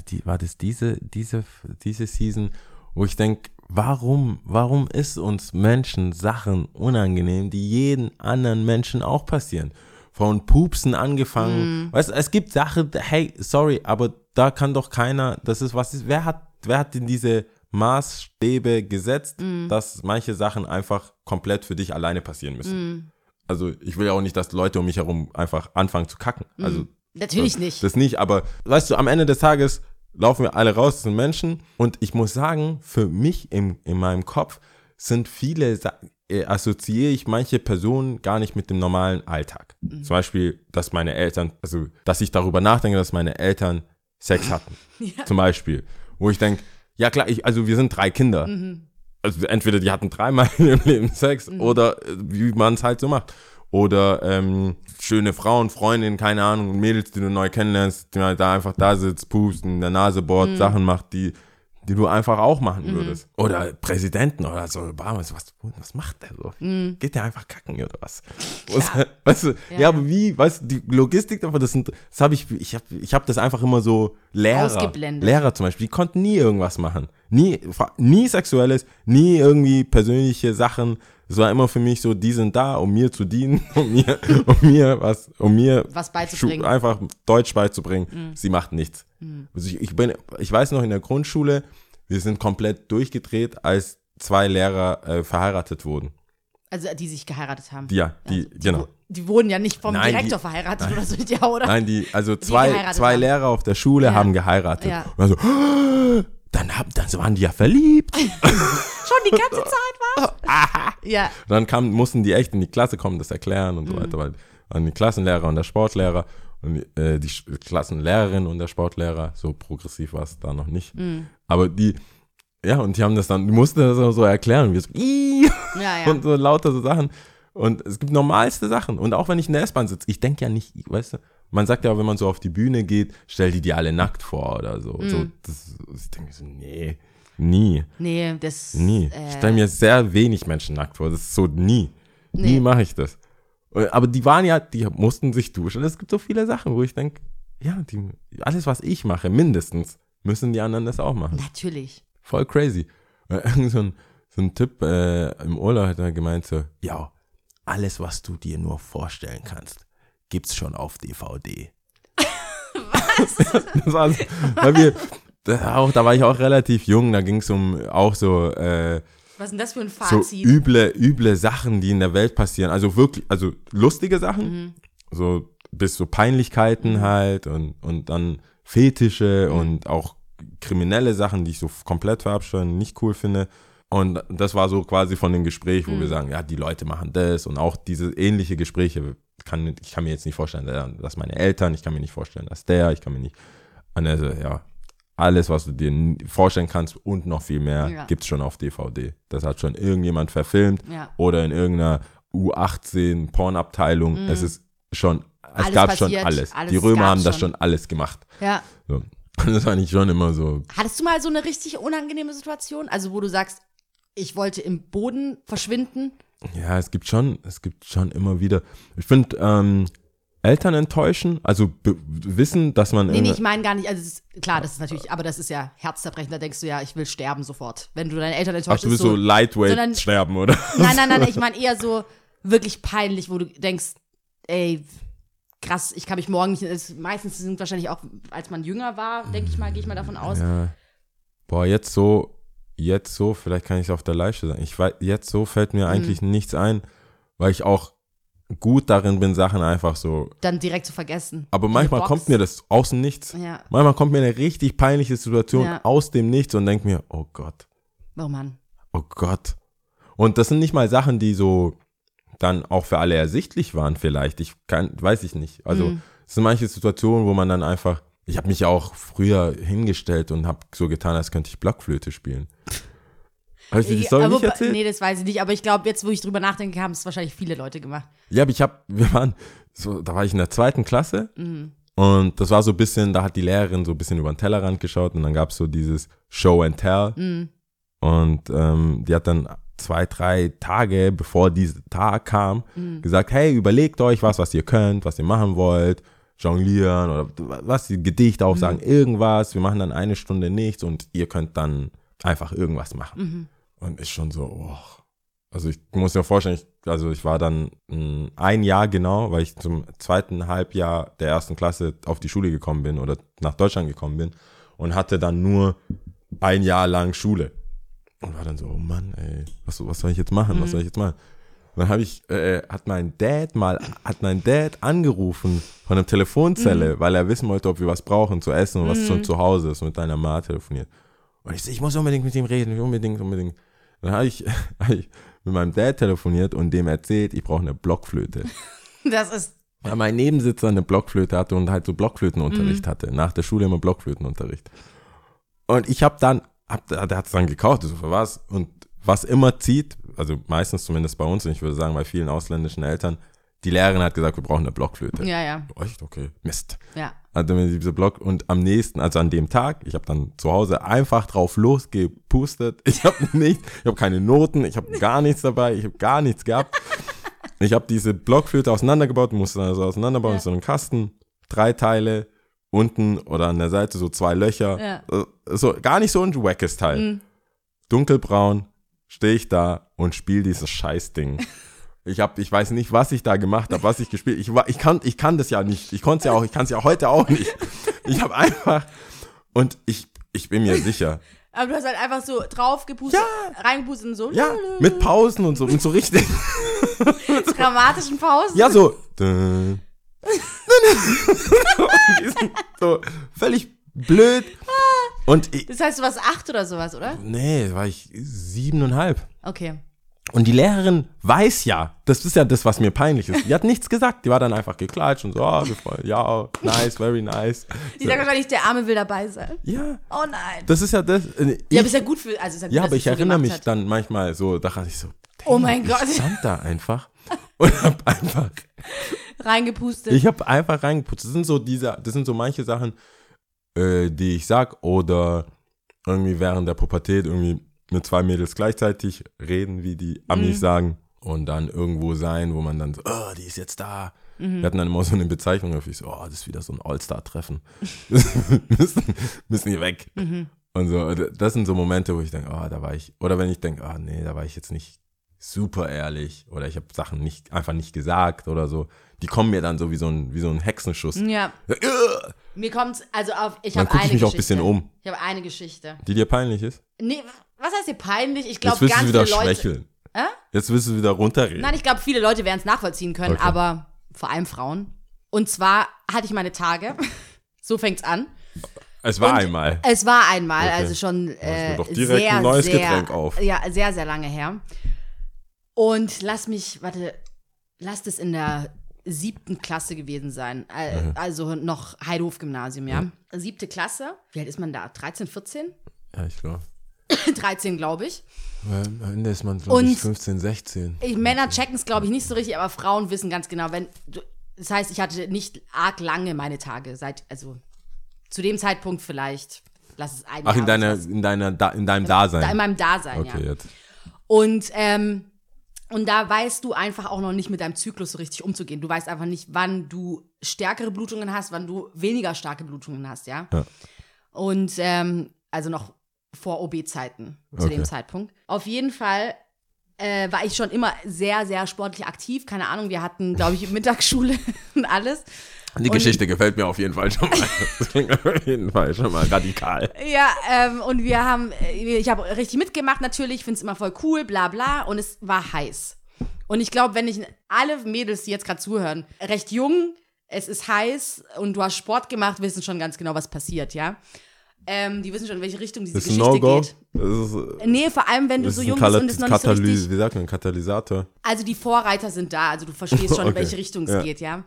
die, war das diese, diese, diese Season, wo ich denke, warum, warum ist uns Menschen Sachen unangenehm, die jeden anderen Menschen auch passieren? Von Pupsen angefangen. Weißt du, es gibt Sachen, hey, sorry, aber da kann doch keiner, das ist was ist, wer hat, wer hat denn diese Maßstäbe gesetzt, dass manche Sachen einfach komplett für dich alleine passieren müssen? Also ich will ja auch nicht, dass Leute um mich herum einfach anfangen zu kacken. Also Natürlich das, nicht. Das nicht, aber weißt du, am Ende des Tages laufen wir alle raus, das sind Menschen. Und ich muss sagen, für mich im, in meinem Kopf sind viele, äh, assoziiere ich manche Personen gar nicht mit dem normalen Alltag. Mhm. Zum Beispiel, dass meine Eltern, also, dass ich darüber nachdenke, dass meine Eltern Sex <laughs> hatten. Zum Beispiel. Wo ich denke, ja klar, ich, also wir sind drei Kinder. Mhm. Also entweder die hatten dreimal <laughs> ihrem Leben Sex oder äh, wie man es halt so macht. Oder ähm, schöne Frauen, Freundinnen, keine Ahnung, Mädels, die du neu kennenlernst, die halt da einfach da sitzt, pupst, in der Nase bohrt, Mhm. Sachen macht, die, die du einfach auch machen würdest. Oder Präsidenten oder so. Obama, was, was macht der so? Mhm. Geht der einfach kacken oder was? was weißt du, ja. aber wie, weißt du, die Logistik davon, das sind, das habe ich, ich habe ich hab das einfach immer so Lehrer. Lehrer zum Beispiel, die konnten nie irgendwas machen. Nie, nie Sexuelles, nie irgendwie persönliche Sachen. Es war immer für mich so, die sind da, um mir zu dienen, <laughs> um mir, um mir was, um mir Was beizubringen. Einfach Deutsch beizubringen. Sie macht nichts. Also ich, ich bin, ich weiß noch in der Grundschule, wir sind komplett durchgedreht, als zwei Lehrer äh, verheiratet wurden. Also die sich geheiratet haben. Die, ja, die, die, genau. Die wurden ja nicht vom Nein, Direktor die- verheiratet oder so, <laughs> ja, oder? Nein, die, also zwei, geheiratet zwei haben. Lehrer auf der Schule Ja. haben geheiratet. Ja. Und dann so, "Ah, dann, hab, dann waren die ja verliebt. <laughs> Schon die ganze Zeit was? <laughs> ja. dann kam, mussten die echt in die Klasse kommen, das erklären und so weiter, weil waren die Klassenlehrer und der Sportlehrer und äh, die Klassenlehrerin und der Sportlehrer, so progressiv war es da noch nicht. Aber die, ja, und die haben das dann, die mussten das so erklären, wie so, Ja, ja. <laughs> und so lauter so Sachen. Und es gibt normalste Sachen. Und auch wenn ich in der S-Bahn sitze, ich denke ja nicht, weißt du, man sagt ja wenn man so auf die Bühne geht, stell die dir alle nackt vor oder so. Mhm. so das, ich denke so, nee, nie. Nee, das. Nie. Äh, Ich stelle mir sehr wenig Menschen nackt vor. Das ist so nie. Nee. Nie mache ich das. Äh, Aber die waren ja, die mussten sich duschen. Es gibt so viele Sachen, wo ich denke, ja, die, alles, was ich mache, mindestens, müssen die anderen das auch machen. Natürlich. Voll crazy. Äh, <laughs> Irgend so ein, so ein Typ äh, im Urlaub hat er gemeint so, ja, alles, was du dir nur vorstellen kannst, gibt's schon auf DVD. Was? <laughs> das war so, weil wir, da, auch, da war ich auch relativ jung, da ging es um auch so, äh, Was ist denn das für ein so Fazit? üble, üble Sachen, die in der Welt passieren. Also wirklich, also lustige Sachen, Mhm. so bis so Peinlichkeiten halt und, und dann Fetische Mhm. und auch kriminelle Sachen, die ich so komplett verabscheuen, und nicht cool finde. Und das war so quasi von dem Gespräch, wo Mhm. wir sagen, ja, die Leute machen das und auch diese ähnliche Gespräche. Kann, ich kann mir jetzt nicht vorstellen, dass meine Eltern, ich kann mir nicht vorstellen, dass der, ich kann mir nicht, also, ja, alles, was du dir vorstellen kannst und noch viel mehr, Ja. gibt's schon auf DVD. Das hat schon irgendjemand verfilmt Ja. oder in irgendeiner U18 Pornabteilung. Es ist schon, es Mhm. Alles gab passiert, schon alles. alles Die Römer haben das schon. schon alles gemacht. ja. So. <laughs> Das war nicht schon immer so. Hattest du mal so eine richtig unangenehme Situation? Also, wo du sagst, ich wollte im Boden verschwinden? Ja, es gibt schon, es gibt schon immer wieder. Ich finde, ähm, Eltern enttäuschen, also wissen, dass man. Nee, nee, ich meine gar nicht. Also, ist, klar, das ist natürlich, aber das ist ja herzzerbrechend. Da denkst du ja, ich will sterben sofort. Wenn du deine Eltern Ach, enttäuscht du willst ist so, lightweight sondern- sterben, oder? Nein, nein, nein, <laughs> ich meine eher so wirklich peinlich, wo du denkst, ey, krass, ich kann mich morgen nicht. Es, meistens sind wahrscheinlich auch, als man jünger war, denke ich mal, gehe ich mal davon aus. Ja. Boah, jetzt so, jetzt so, vielleicht kann ich es auf der Leiche sagen. Ich weiß, jetzt so fällt Mhm. mir eigentlich nichts ein, weil ich auch gut darin bin, Sachen einfach so. Dann direkt zu vergessen. Aber manchmal kommt mir das aus dem Nichts. Ja. Manchmal kommt mir eine richtig peinliche Situation Ja. aus dem Nichts und denke mir, oh Gott, Oh Mann. oh Gott. Und das sind nicht mal Sachen, die so dann auch für alle ersichtlich waren, vielleicht. Ich kann, weiß ich nicht. Also Mhm. es sind manche Situationen, wo man dann einfach. Ich habe mich auch früher hingestellt und habe so getan, als könnte ich Blockflöte spielen. Habe ich dir die Story aber nicht erzählt? Nee, das weiß ich nicht. Aber ich glaube, jetzt, wo ich drüber nachdenke, haben es wahrscheinlich viele Leute gemacht. Ja, aber ich habe, wir waren, so, da war ich in der zweiten Klasse Mhm. und das war so ein bisschen, da hat die Lehrerin so ein bisschen über den Tellerrand geschaut und dann gab es so dieses Show and Tell Mhm. und ähm, die hat dann zwei, drei Tage, bevor dieser Tag kam, Mhm. gesagt, hey, überlegt euch was, was ihr könnt, was ihr machen wollt, jonglieren oder was, Gedicht Mhm. aufsagen, irgendwas, wir machen dann eine Stunde nichts und ihr könnt dann einfach irgendwas machen. Mhm. Und ist schon so, oh. Also ich muss mir vorstellen, ich, also ich war dann mh, ein Jahr genau, weil ich zum zweiten Halbjahr der ersten Klasse auf die Schule gekommen bin oder nach Deutschland gekommen bin und hatte dann nur ein Jahr lang Schule. Und war dann so, oh Mann, ey, was, was soll ich jetzt machen? Was soll ich jetzt machen? Und dann habe ich, äh, hat mein Dad mal, hat mein Dad angerufen von einer Telefonzelle, weil er wissen wollte, ob wir was brauchen zu essen und was zum Zuhause ist, mit deiner Ma telefoniert. Und ich so, ich muss unbedingt mit ihm reden, unbedingt, unbedingt. Dann habe ich, <laughs> hab ich mit meinem Dad telefoniert und dem erzählt, ich brauche eine Blockflöte. <laughs> Das ist. Weil mein Nebensitzer eine Blockflöte hatte und halt so Blockflötenunterricht hatte. Nach der Schule immer Blockflötenunterricht. Und ich habe dann, hab, der hat es dann gekauft, so für was. Und was immer zieht, also meistens zumindest bei uns, und ich würde sagen bei vielen ausländischen Eltern, die Lehrerin hat gesagt, wir brauchen eine Blockflöte. Ja, ja, Echt? Okay. Mist. ja. Mir diese Block und am nächsten, also an dem Tag, ich habe dann zu Hause einfach drauf losgepustet. Ich habe <laughs> nicht, ich habe keine Noten, ich habe gar nichts dabei, ich habe gar nichts gehabt. Ich habe diese Blockflöte auseinandergebaut, musste dann so auseinanderbauen, Ja. so einen Kasten, drei Teile, unten oder an der Seite so zwei Löcher. Ja. Äh, So, gar nicht so ein wackes Teil. Mhm. Dunkelbraun, stehe ich da und spiele dieses Scheißding. Ich hab, ich weiß nicht, was ich da gemacht habe, was ich gespielt. Ich war, ich kann, ich kann das ja nicht. Ich konnte es ja auch, ich kann es ja heute auch nicht. Ich habe einfach und ich, ich bin mir sicher. Aber du hast halt einfach so draufgepustet, reingepustet und so. Ja, mit Pausen und so, mit so richtig. <laughs> dramatischen Pausen. Ja, so. und <laughs> <laughs> so völlig blöd. Und ich, Das heißt, du warst acht oder sowas, oder? nee, war ich siebeneinhalb. Okay. Und die Lehrerin weiß ja, das ist ja das, was mir peinlich ist. Die hat nichts gesagt. Die war dann einfach geklatscht und so, oh, ja, nice, very nice. Die So, sagt wahrscheinlich, der Arme will dabei sein. ja, Oh nein. das ist ja das. äh, ja, Ich, aber ist ja gut für. Also ja, gut, ja, aber ich so erinnere mich hat. dann manchmal so, da dachte ich so, Oh mein Gott. ich stand da einfach <laughs> und hab einfach, Reingepustet. ich habe einfach reingeputzt. Das sind so diese, das sind so manche Sachen, äh, die ich sag oder irgendwie während der Pubertät irgendwie mit zwei Mädels gleichzeitig reden, wie die Amis Mhm. sagen und dann irgendwo sein, wo man dann so, oh, die ist jetzt da. Mhm. Wir hatten dann immer so eine Bezeichnung dafür, ich so, oh, das ist wieder so ein All-Star-Treffen. <laughs> müssen, müssen hier weg. Mhm. Und so, das sind so Momente, wo ich denke, oh, da war ich, oder wenn ich denke, ah, nee, da war ich jetzt nicht super ehrlich oder ich habe Sachen nicht, einfach nicht gesagt oder so. Die kommen mir dann so wie so ein, wie so ein Hexenschuss. ja. Mir kommt's, also auf, ich habe eine ich mich auch ein Geschichte. bisschen um, Ich habe eine Geschichte. die dir peinlich ist. Nee, was heißt dir peinlich? Ich Jetzt glaube, willst ganz du wieder viele Leute. schwächeln. Äh? Jetzt willst du wieder runterreden. Nein, ich glaube, viele Leute werden es nachvollziehen können, Okay. aber vor allem Frauen. Und zwar hatte ich meine Tage. so fängt's an. es war Und einmal. Es war einmal, Okay. also schon äh, doch direkt sehr, ein neues sehr, Getränk auf. Ja, sehr, sehr lange her. Und lass mich, warte, lass das in der siebten Klasse gewesen sein. Äh, Mhm. Also noch Heidhof-Gymnasium, ja. Siebte Klasse. Wie alt ist man da? 13, 14? Ja, ich glaube. <laughs> 13, glaube ich. Am Ende ist man, glaube Und- ich, 15, 16. ich Männer checken es, glaube ich, nicht so richtig, aber Frauen wissen ganz genau, wenn du, das heißt, ich hatte nicht arg lange meine Tage, seit, also zu dem Zeitpunkt vielleicht, lass es ein Ach, Jahr in, deiner, in, deiner, da, in deinem Dasein. da in meinem Dasein, okay, ja. jetzt. Und, ähm, und da weißt du einfach auch noch nicht mit deinem Zyklus so richtig umzugehen. Du weißt einfach nicht, wann du stärkere Blutungen hast, wann du weniger starke Blutungen hast, ja. Ja. Und ähm, also noch vor OB-Zeiten zu dem Okay. Zeitpunkt. Auf jeden Fall äh, war ich schon immer sehr, sehr sportlich aktiv. Keine Ahnung, wir hatten, glaube ich, <laughs> Mittagsschule und alles. Die Und- Geschichte gefällt mir auf jeden Fall schon mal. <laughs> Das klingt auf jeden Fall schon mal radikal. Ja, ähm, und wir haben, äh, ich habe richtig mitgemacht natürlich, finde es immer voll cool, bla bla. Und es war heiß. Und ich glaube, wenn ich alle Mädels, die jetzt gerade zuhören, recht jung, es ist heiß und du hast Sport gemacht, wissen schon ganz genau, was passiert, ja. Ähm, die wissen schon, in welche Richtung diese ist Geschichte No-Go. geht. Das ist, äh, Nee, vor allem, wenn du so jung bist und es noch nicht so richtig. Wie sagt man, Katalysator? Also die Vorreiter sind da, also du verstehst <laughs> schon, in Okay, welche Richtung es ja. geht, ja.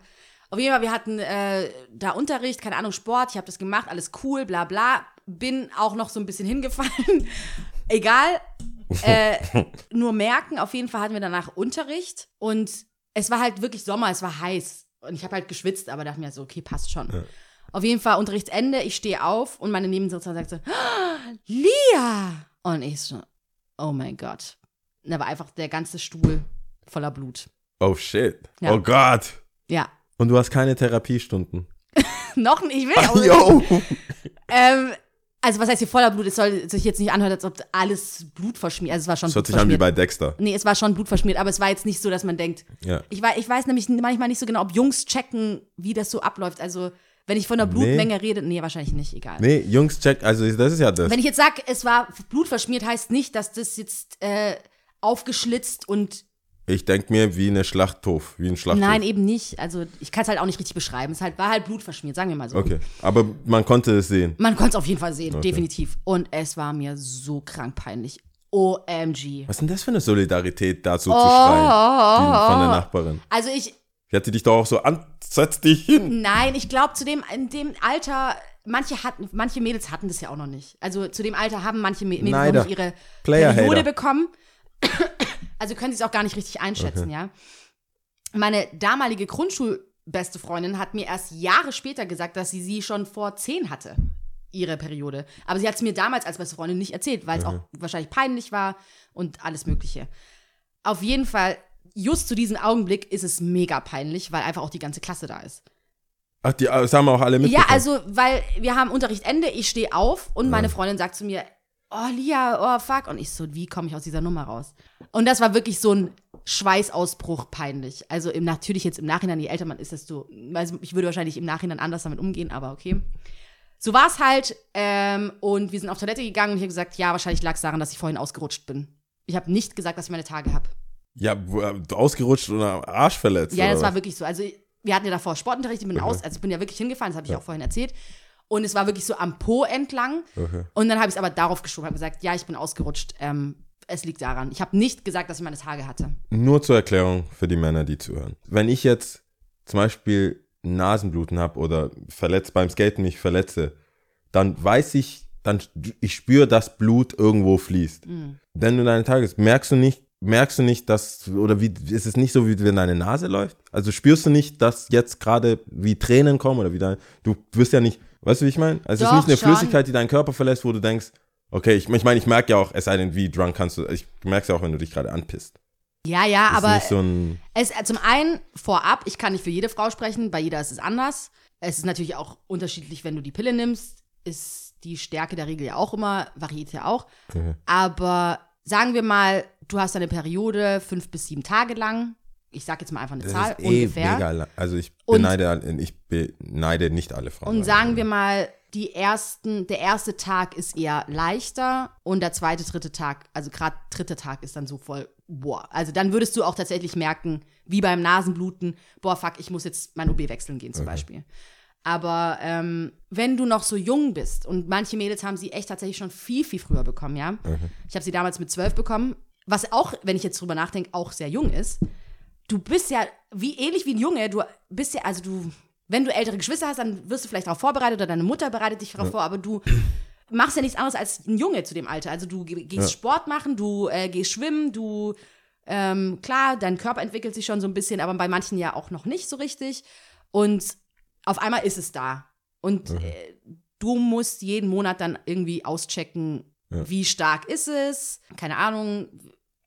Auf jeden Fall, wir hatten äh, da Unterricht, keine Ahnung, Sport, ich habe das gemacht, alles cool, bla bla. Bin auch noch so ein bisschen <laughs> hingefallen. Egal. Äh, <laughs> nur merken, auf jeden Fall hatten wir danach Unterricht und es war halt wirklich Sommer, es war heiß. Und ich habe halt geschwitzt, aber dachte mir so, okay, passt schon. Auf jeden Fall Unterrichtsende, ich stehe auf und meine Nebensitzerin sagt so, "Ah, Lia! Und ich so, oh mein Gott. Und da war einfach der ganze Stuhl voller Blut. Oh shit. Ja. Oh Gott. Ja. Und du hast keine Therapiestunden. <laughs> Noch nicht, ich will auch nicht. Yo. <laughs> Ähm, also was heißt hier voller Blut? Es soll sich jetzt nicht anhören, als ob alles Blut verschmiert. Also es war schon Das hört sich an wie bei Dexter. Nee, es war schon Blut verschmiert, aber es war jetzt nicht so, dass man denkt. Ja. Ich, wei- ich weiß nämlich manchmal nicht so genau, ob Jungs checken, wie das so abläuft. Also, wenn ich von der. Blutmenge rede, nee, wahrscheinlich nicht, egal. Nee, Jungs, check, also das ist ja das. Wenn ich jetzt sage, es war Blut verschmiert, heißt nicht, dass das jetzt äh, aufgeschlitzt und Ich denke mir wie eine Schlachthof, wie ein Schlachthof. nein, eben nicht. Also ich kann es halt auch nicht richtig beschreiben. Es halt, war halt Blut verschmiert, sagen wir mal so. Okay, aber man konnte es sehen. Man konnte es auf jeden Fall sehen, definitiv. Und es war mir so krank peinlich. OMG. Was ist denn das für eine Solidarität, dazu Oh, zu schreien? Die von der Nachbarin. Also ich, Die hatte dich doch auch so an, setz dich hin. nein, ich glaube zu dem, in dem Alter, manche hatten, manche Mädels hatten das ja auch noch nicht. Also zu dem Alter haben manche Mä- Mädels noch nicht ihre Periode Hater. bekommen. Also können sie es auch gar nicht richtig einschätzen, ja. Meine damalige Grundschulbeste Freundin hat mir erst Jahre später gesagt, dass sie sie schon vor zehn hatte, ihre Periode. Aber sie hat es mir damals als beste Freundin nicht erzählt, weil es auch wahrscheinlich peinlich war und alles Mögliche. Auf jeden Fall, just zu diesem Augenblick ist es mega peinlich, weil einfach auch die ganze Klasse da ist. Ach, die, das haben auch alle Ja, mitbekommen. also, weil wir haben Unterrichtende, ich stehe auf und meine Freundin sagt zu mir, oh Lia, oh fuck. Und ich so, wie komme ich aus dieser Nummer raus? Und das war wirklich so ein Schweißausbruch peinlich. Also im, natürlich jetzt im Nachhinein, je älter man ist, desto, also ich würde wahrscheinlich im Nachhinein anders damit umgehen, aber okay. So war es halt. Ähm, und wir sind auf Toilette gegangen und ich habe gesagt, ja, wahrscheinlich lag es daran, dass ich vorhin ausgerutscht bin. Ich habe nicht gesagt, dass ich meine Tage habe. Ja, äh, ausgerutscht oder Arsch verletzt. Ja, das war wirklich so. Also wir hatten ja davor Sportunterricht, ich bin aus, also ich bin ja wirklich hingefallen, das habe ich auch vorhin erzählt. Und es war wirklich so am Po entlang. Okay. Und dann habe ich es aber darauf geschoben, habe gesagt, ja, ich bin ausgerutscht. Ähm, es liegt daran. Ich habe nicht gesagt, dass ich meine Tage hatte. Nur zur Erklärung für die Männer, die zuhören. Wenn ich jetzt zum Beispiel Nasenbluten habe oder verletzt beim Skaten mich verletze, dann weiß ich, dann ich spüre, dass Blut irgendwo fließt. Wenn du deine Tage hast, merkst du nicht, merkst du nicht, dass oder wie ist es nicht so, wie wenn deine Nase läuft? Also spürst du nicht, dass jetzt gerade wie Tränen kommen oder wie dein, du wirst ja nicht, weißt du, wie ich meine? Also es Doch, ist nicht eine schon. Flüssigkeit, die deinen Körper verlässt, wo du denkst, okay, ich, ich meine, ich merke ja auch, es sei denn, wie drunk kannst du, ich merke ja auch, wenn du dich gerade anpisst. Ja, ja, aber ist nicht so ein, es äh, zum einen vorab, ich kann nicht für jede Frau sprechen, bei jeder ist es anders. Es ist natürlich auch unterschiedlich, wenn du die Pille nimmst, ist die Stärke der Regel ja auch immer, variiert ja auch. Aber sagen wir mal, du hast eine Periode fünf bis sieben Tage lang. Ich sag jetzt mal einfach eine das Zahl, ist eh ungefähr. mega. Also ich Und- beneide, ich beneide nicht alle Frauen. Und sagen wir mal, die ersten, der erste Tag ist eher leichter und der zweite, dritte Tag, also gerade dritte Tag ist dann so voll, boah. Also dann würdest du auch tatsächlich merken, wie beim Nasenbluten, boah, fuck, ich muss jetzt mein OB wechseln gehen zum Beispiel. Aber ähm, wenn du noch so jung bist und manche Mädels haben sie echt tatsächlich schon viel, viel früher bekommen, ja. Ich habe sie damals mit zwölf bekommen, was auch, wenn ich jetzt drüber nachdenke, auch sehr jung ist du bist ja wie ähnlich wie ein Junge, du bist ja, also du, wenn du ältere Geschwister hast, dann wirst du vielleicht darauf vorbereitet oder deine Mutter bereitet dich darauf vor, aber du machst ja nichts anderes als ein Junge zu dem Alter. Also du ge- gehst Sport machen, du äh, gehst schwimmen, du, ähm, klar, dein Körper entwickelt sich schon so ein bisschen, aber bei manchen ja auch noch nicht so richtig. Und auf einmal ist es da. Und äh, du musst jeden Monat dann irgendwie auschecken, wie stark ist es, keine Ahnung,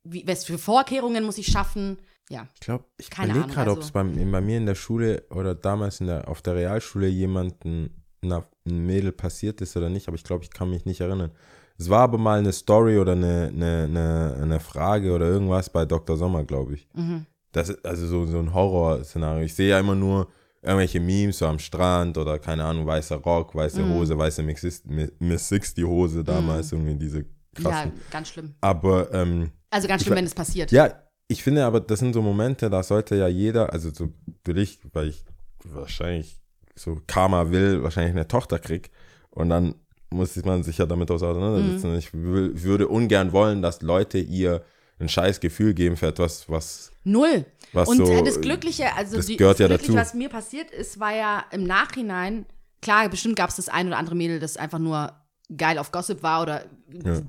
wie, was für Vorkehrungen muss ich schaffen. Ja. Ich glaube, ich überlege gerade, ob also- es bei, bei mir in der Schule oder damals in der, auf der Realschule jemanden, na, ein Mädel passiert ist oder nicht, aber ich glaube, ich kann mich nicht erinnern. Es war aber mal eine Story oder eine, eine, eine, eine Frage oder irgendwas bei Dr. Sommer, glaube ich. Mhm. Das ist also so, so ein Horrorszenario. Ich sehe ja immer nur irgendwelche Memes so am Strand oder keine Ahnung, weißer Rock, weiße Mhm. Hose, weiße Miss Miss 60 Hose damals, irgendwie diese Ja, krassen. ganz schlimm. Aber ähm, Also ganz schlimm, we- wenn es passiert. ja, Ich finde aber, das sind so Momente, da sollte ja jeder, also so will ich, weil ich wahrscheinlich so Karma will, wahrscheinlich eine Tochter krieg und dann muss man sich ja damit auseinandersetzen. Mhm. Ich würde ungern wollen, dass Leute ihr ein scheiß Gefühl geben für etwas, was Null. Was und so, das Glückliche, also das die, gehört ja das Glückliche, dazu. was mir passiert ist, war ja im Nachhinein, klar, bestimmt gab es das ein oder andere Mädel, das einfach nur geil auf Gossip war oder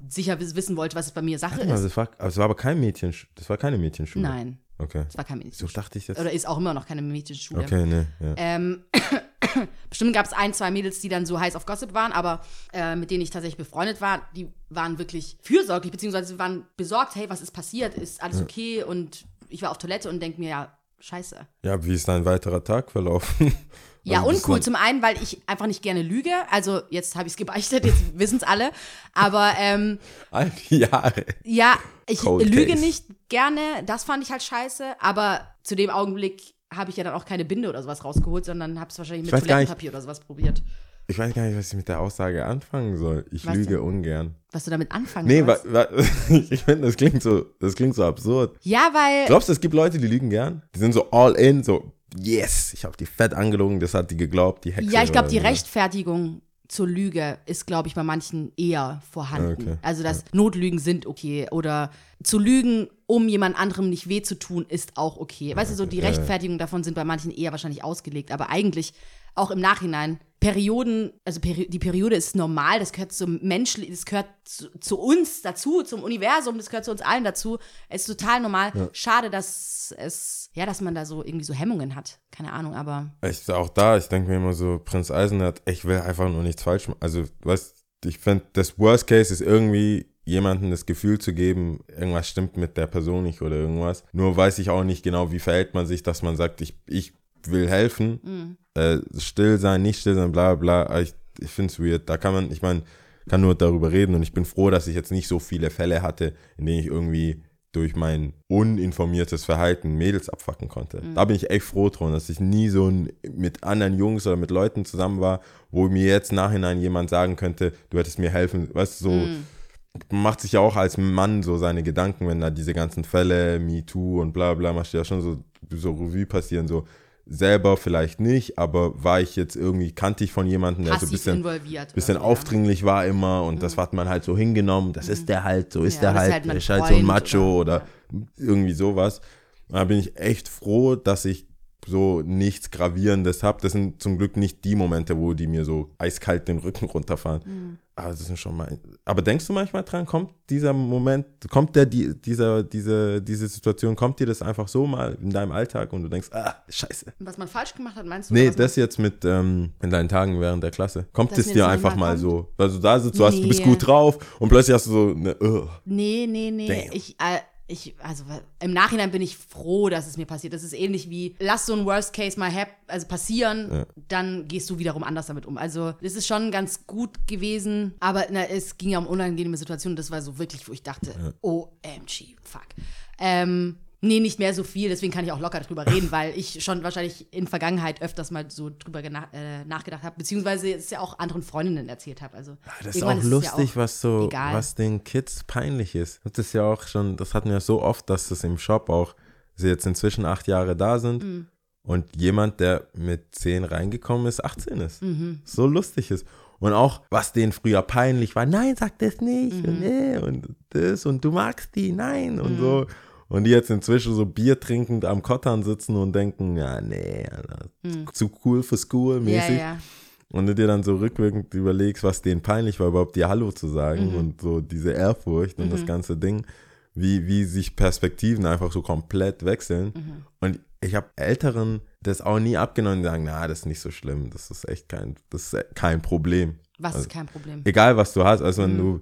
sicher wiss- wissen wollte, was es bei mir Sache Also ist. das war, aber es war aber kein Mädchen, das war keine Mädchenschule. Nein, Okay. es war kein So Mädchen. dachte ich jetzt. Oder ist auch immer noch keine Mädchenschule. Okay, nee, ja. Ähm, <coughs> bestimmt gab es ein, zwei Mädels, die dann so heiß auf Gossip waren, aber äh, mit denen ich tatsächlich befreundet war, die waren wirklich fürsorglich, beziehungsweise waren besorgt, hey, was ist passiert? Ist alles okay? Und ich war auf Toilette und denke mir, ja, scheiße. Ja, wie ist dein weiterer Tag verlaufen? <laughs> Ja, Also, uncool. Zum einen, weil ich einfach nicht gerne lüge. Also, jetzt habe ich es gebeichtet, jetzt <laughs> wissen es alle. Aber ähm, All die Jahre. ja, ich Cold lüge Case. nicht gerne. Das fand ich halt scheiße. Aber zu dem Augenblick habe ich ja dann auch keine Binde oder sowas rausgeholt, sondern habe es wahrscheinlich mit Toilettenpapier oder sowas probiert. Ich weiß gar nicht, was ich mit der Aussage anfangen soll. Ich Was lüge denn? ungern. Was du damit anfangen Nee, wa, sollst. wa, <laughs> ich finde, das klingt so, das klingt so absurd. Ja, weil. Glaubst du, es gibt Leute, die lügen gern? Die sind so all in, so, yes, ich habe die fett angelogen, das hat die geglaubt, die Hexe. Ja, ich glaube, die so. Rechtfertigung zur Lüge ist, glaube ich, bei manchen eher vorhanden. Okay. Also, dass Notlügen sind okay oder zu lügen, um jemand anderem nicht weh zu tun, ist auch okay. Weißt du, so die Ja, ja. Rechtfertigungen davon sind bei manchen eher wahrscheinlich ausgelegt, aber eigentlich auch im Nachhinein. Perioden, also Peri die Periode ist normal, das gehört zum Menschlichen, das gehört zu, zu uns dazu, zum Universum, das gehört zu uns allen dazu. Es ist total normal. Schade, dass es, ja, dass man da so irgendwie so Hemmungen hat. Keine Ahnung, aber Ich auch da, ich denke mir immer so, Prinz Eisenhardt, ich will einfach nur nichts falsch machen. Also, weißt ich finde, das Worst Case ist irgendwie jemandem das Gefühl zu geben, irgendwas stimmt mit der Person nicht oder irgendwas. Nur weiß ich auch nicht genau, wie verhält man sich, dass man sagt, ich, ich will helfen, äh, still sein, nicht still sein, bla bla. Aber Ich, ich finde es weird. Da kann man, ich meine, kann nur darüber reden und ich bin froh, dass ich jetzt nicht so viele Fälle hatte, in denen ich irgendwie durch mein uninformiertes Verhalten Mädels abfacken konnte. Da bin ich echt froh drum, dass ich nie so ein, mit anderen Jungs oder mit Leuten zusammen war, wo mir jetzt nachhinein jemand sagen könnte, du hättest mir helfen. Weißt du, so man macht sich ja auch als Mann so seine Gedanken, wenn da diese ganzen Fälle, MeToo und bla bla, machst du ja schon so, so Revue passieren, so selber vielleicht nicht, aber war ich jetzt irgendwie, kannte ich von jemandem, der so ein bisschen involviert. oder bisschen ja. aufdringlich war immer und das hat man halt so hingenommen, das ist der halt, so ist Ja, der das ist halt, halt ist halt so ein Macho oder- oder, irgendwie sowas. Da bin ich echt froh, dass ich so nichts Gravierendes habe. Das sind zum Glück nicht die Momente, wo die mir so eiskalt den Rücken runterfahren. Mhm. Aber das sind schon mal. Aber denkst du manchmal dran, kommt dieser Moment, kommt der, die, dieser, diese, diese Situation, kommt dir das einfach so mal in deinem Alltag und du denkst, ah, scheiße. Was man falsch gemacht hat, meinst du? Nee, das jetzt mit ähm, in deinen Tagen während der Klasse. Kommt Dass es dir einfach mal so, also da sitzt du, hast, du bist Nee. gut drauf und plötzlich hast du so eine, uh, Nee, nee, nee. Damn. Ich, äh, ich, also im Nachhinein bin ich froh, dass es mir passiert. Das ist ähnlich wie, lass so ein Worst Case mal hap also passieren, dann gehst du wiederum anders damit um. Also das ist schon ganz gut gewesen, aber na, es ging ja um unangenehme Situationen. Das war so wirklich, wo ich dachte, OMG, fuck. Ähm, nee, nicht mehr so viel, deswegen kann ich auch locker drüber reden, weil ich schon wahrscheinlich in Vergangenheit öfters mal so drüber äh, nachgedacht habe, beziehungsweise es ja auch anderen Freundinnen erzählt habe. Also das ist auch lustig, ja auch was so, egal. was den Kids peinlich ist. Das ist ja auch schon, das hatten wir so oft, dass das im Shop auch, sie jetzt inzwischen acht Jahre da sind Mhm. und jemand, der mit zehn reingekommen ist, 18 ist. Mhm. So lustig ist. Und auch, was denen früher peinlich war, nein, sag das nicht Mhm. und nee und das und du magst die, nein und so. Und die jetzt inzwischen so Bier trinkend am Kottern sitzen und denken, ja, nee, Alter, zu cool für School Mhm. Ja, mäßig. ja. Und du dir dann so rückwirkend überlegst, was denen peinlich war, überhaupt dir Hallo zu sagen Mhm. und so diese Ehrfurcht und das ganze Ding, wie, wie sich Perspektiven einfach so komplett wechseln. Mhm. Und ich habe Älteren das auch nie abgenommen und sagen, na, das ist nicht so schlimm, das ist echt kein, das ist kein Problem. Was Also ist kein Problem? Egal, was du hast, also Mhm. wenn du,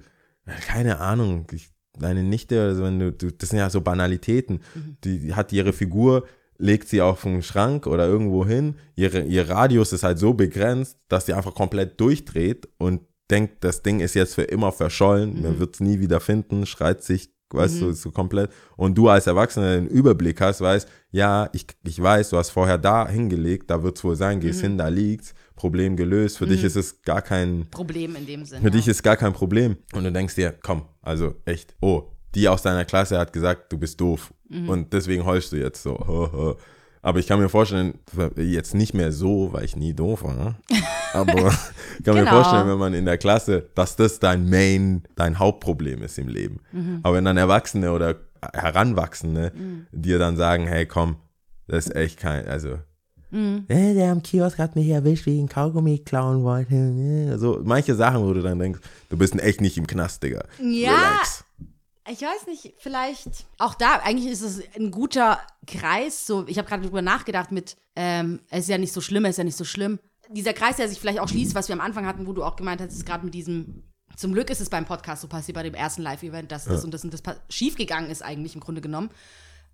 keine Ahnung, ich, deine Nichte, also wenn du, du, das sind ja so Banalitäten, Mhm. die, hat ihre Figur, legt sie auf den Schrank oder irgendwo hin, ihre, ihr Radius ist halt so begrenzt, dass sie einfach komplett durchdreht und denkt, das Ding ist jetzt für immer verschollen, Mhm. man wird es nie wieder finden, schreit sich, weißt du, so komplett. Und du als Erwachsener den Überblick hast, weißt, ja, ich, ich weiß, du hast vorher da hingelegt, da wird es wohl sein, Mhm. gehst hin, da liegt's, Problem gelöst, für dich ist es gar kein, Problem in dem Sinne. für ja. dich ist gar kein Problem. Und du denkst dir, komm, also echt, oh, die aus deiner Klasse hat gesagt, du bist doof. Mhm. Und deswegen heulst du jetzt so. Aber ich kann mir vorstellen, jetzt nicht mehr so, weil ich nie doof war. ne? <laughs> Aber ich kann mir Genau. vorstellen, wenn man in der Klasse, dass das dein Main, dein Hauptproblem ist im Leben. Mhm. Aber wenn dann Erwachsene oder Heranwachsende Mhm. dir dann sagen, hey komm, das ist echt kein, also Mhm. äh, der am Kiosk hat mich erwischt, wie einen Kaugummi klauen wollte. Äh, So manche Sachen, wo du dann denkst, du bist echt nicht im Knast, Digga. Ja. Relax. Ich weiß nicht, vielleicht auch da, eigentlich ist es ein guter Kreis. So, ich habe gerade drüber nachgedacht mit, ähm, es ist ja nicht so schlimm, es ist ja nicht so schlimm. Dieser Kreis, der sich vielleicht auch schließt, was wir am Anfang hatten, wo du auch gemeint hast, ist gerade mit diesem, zum Glück ist es beim Podcast so passiert, bei dem ersten Live-Event, dass das und das und das schiefgegangen ist eigentlich im Grunde genommen.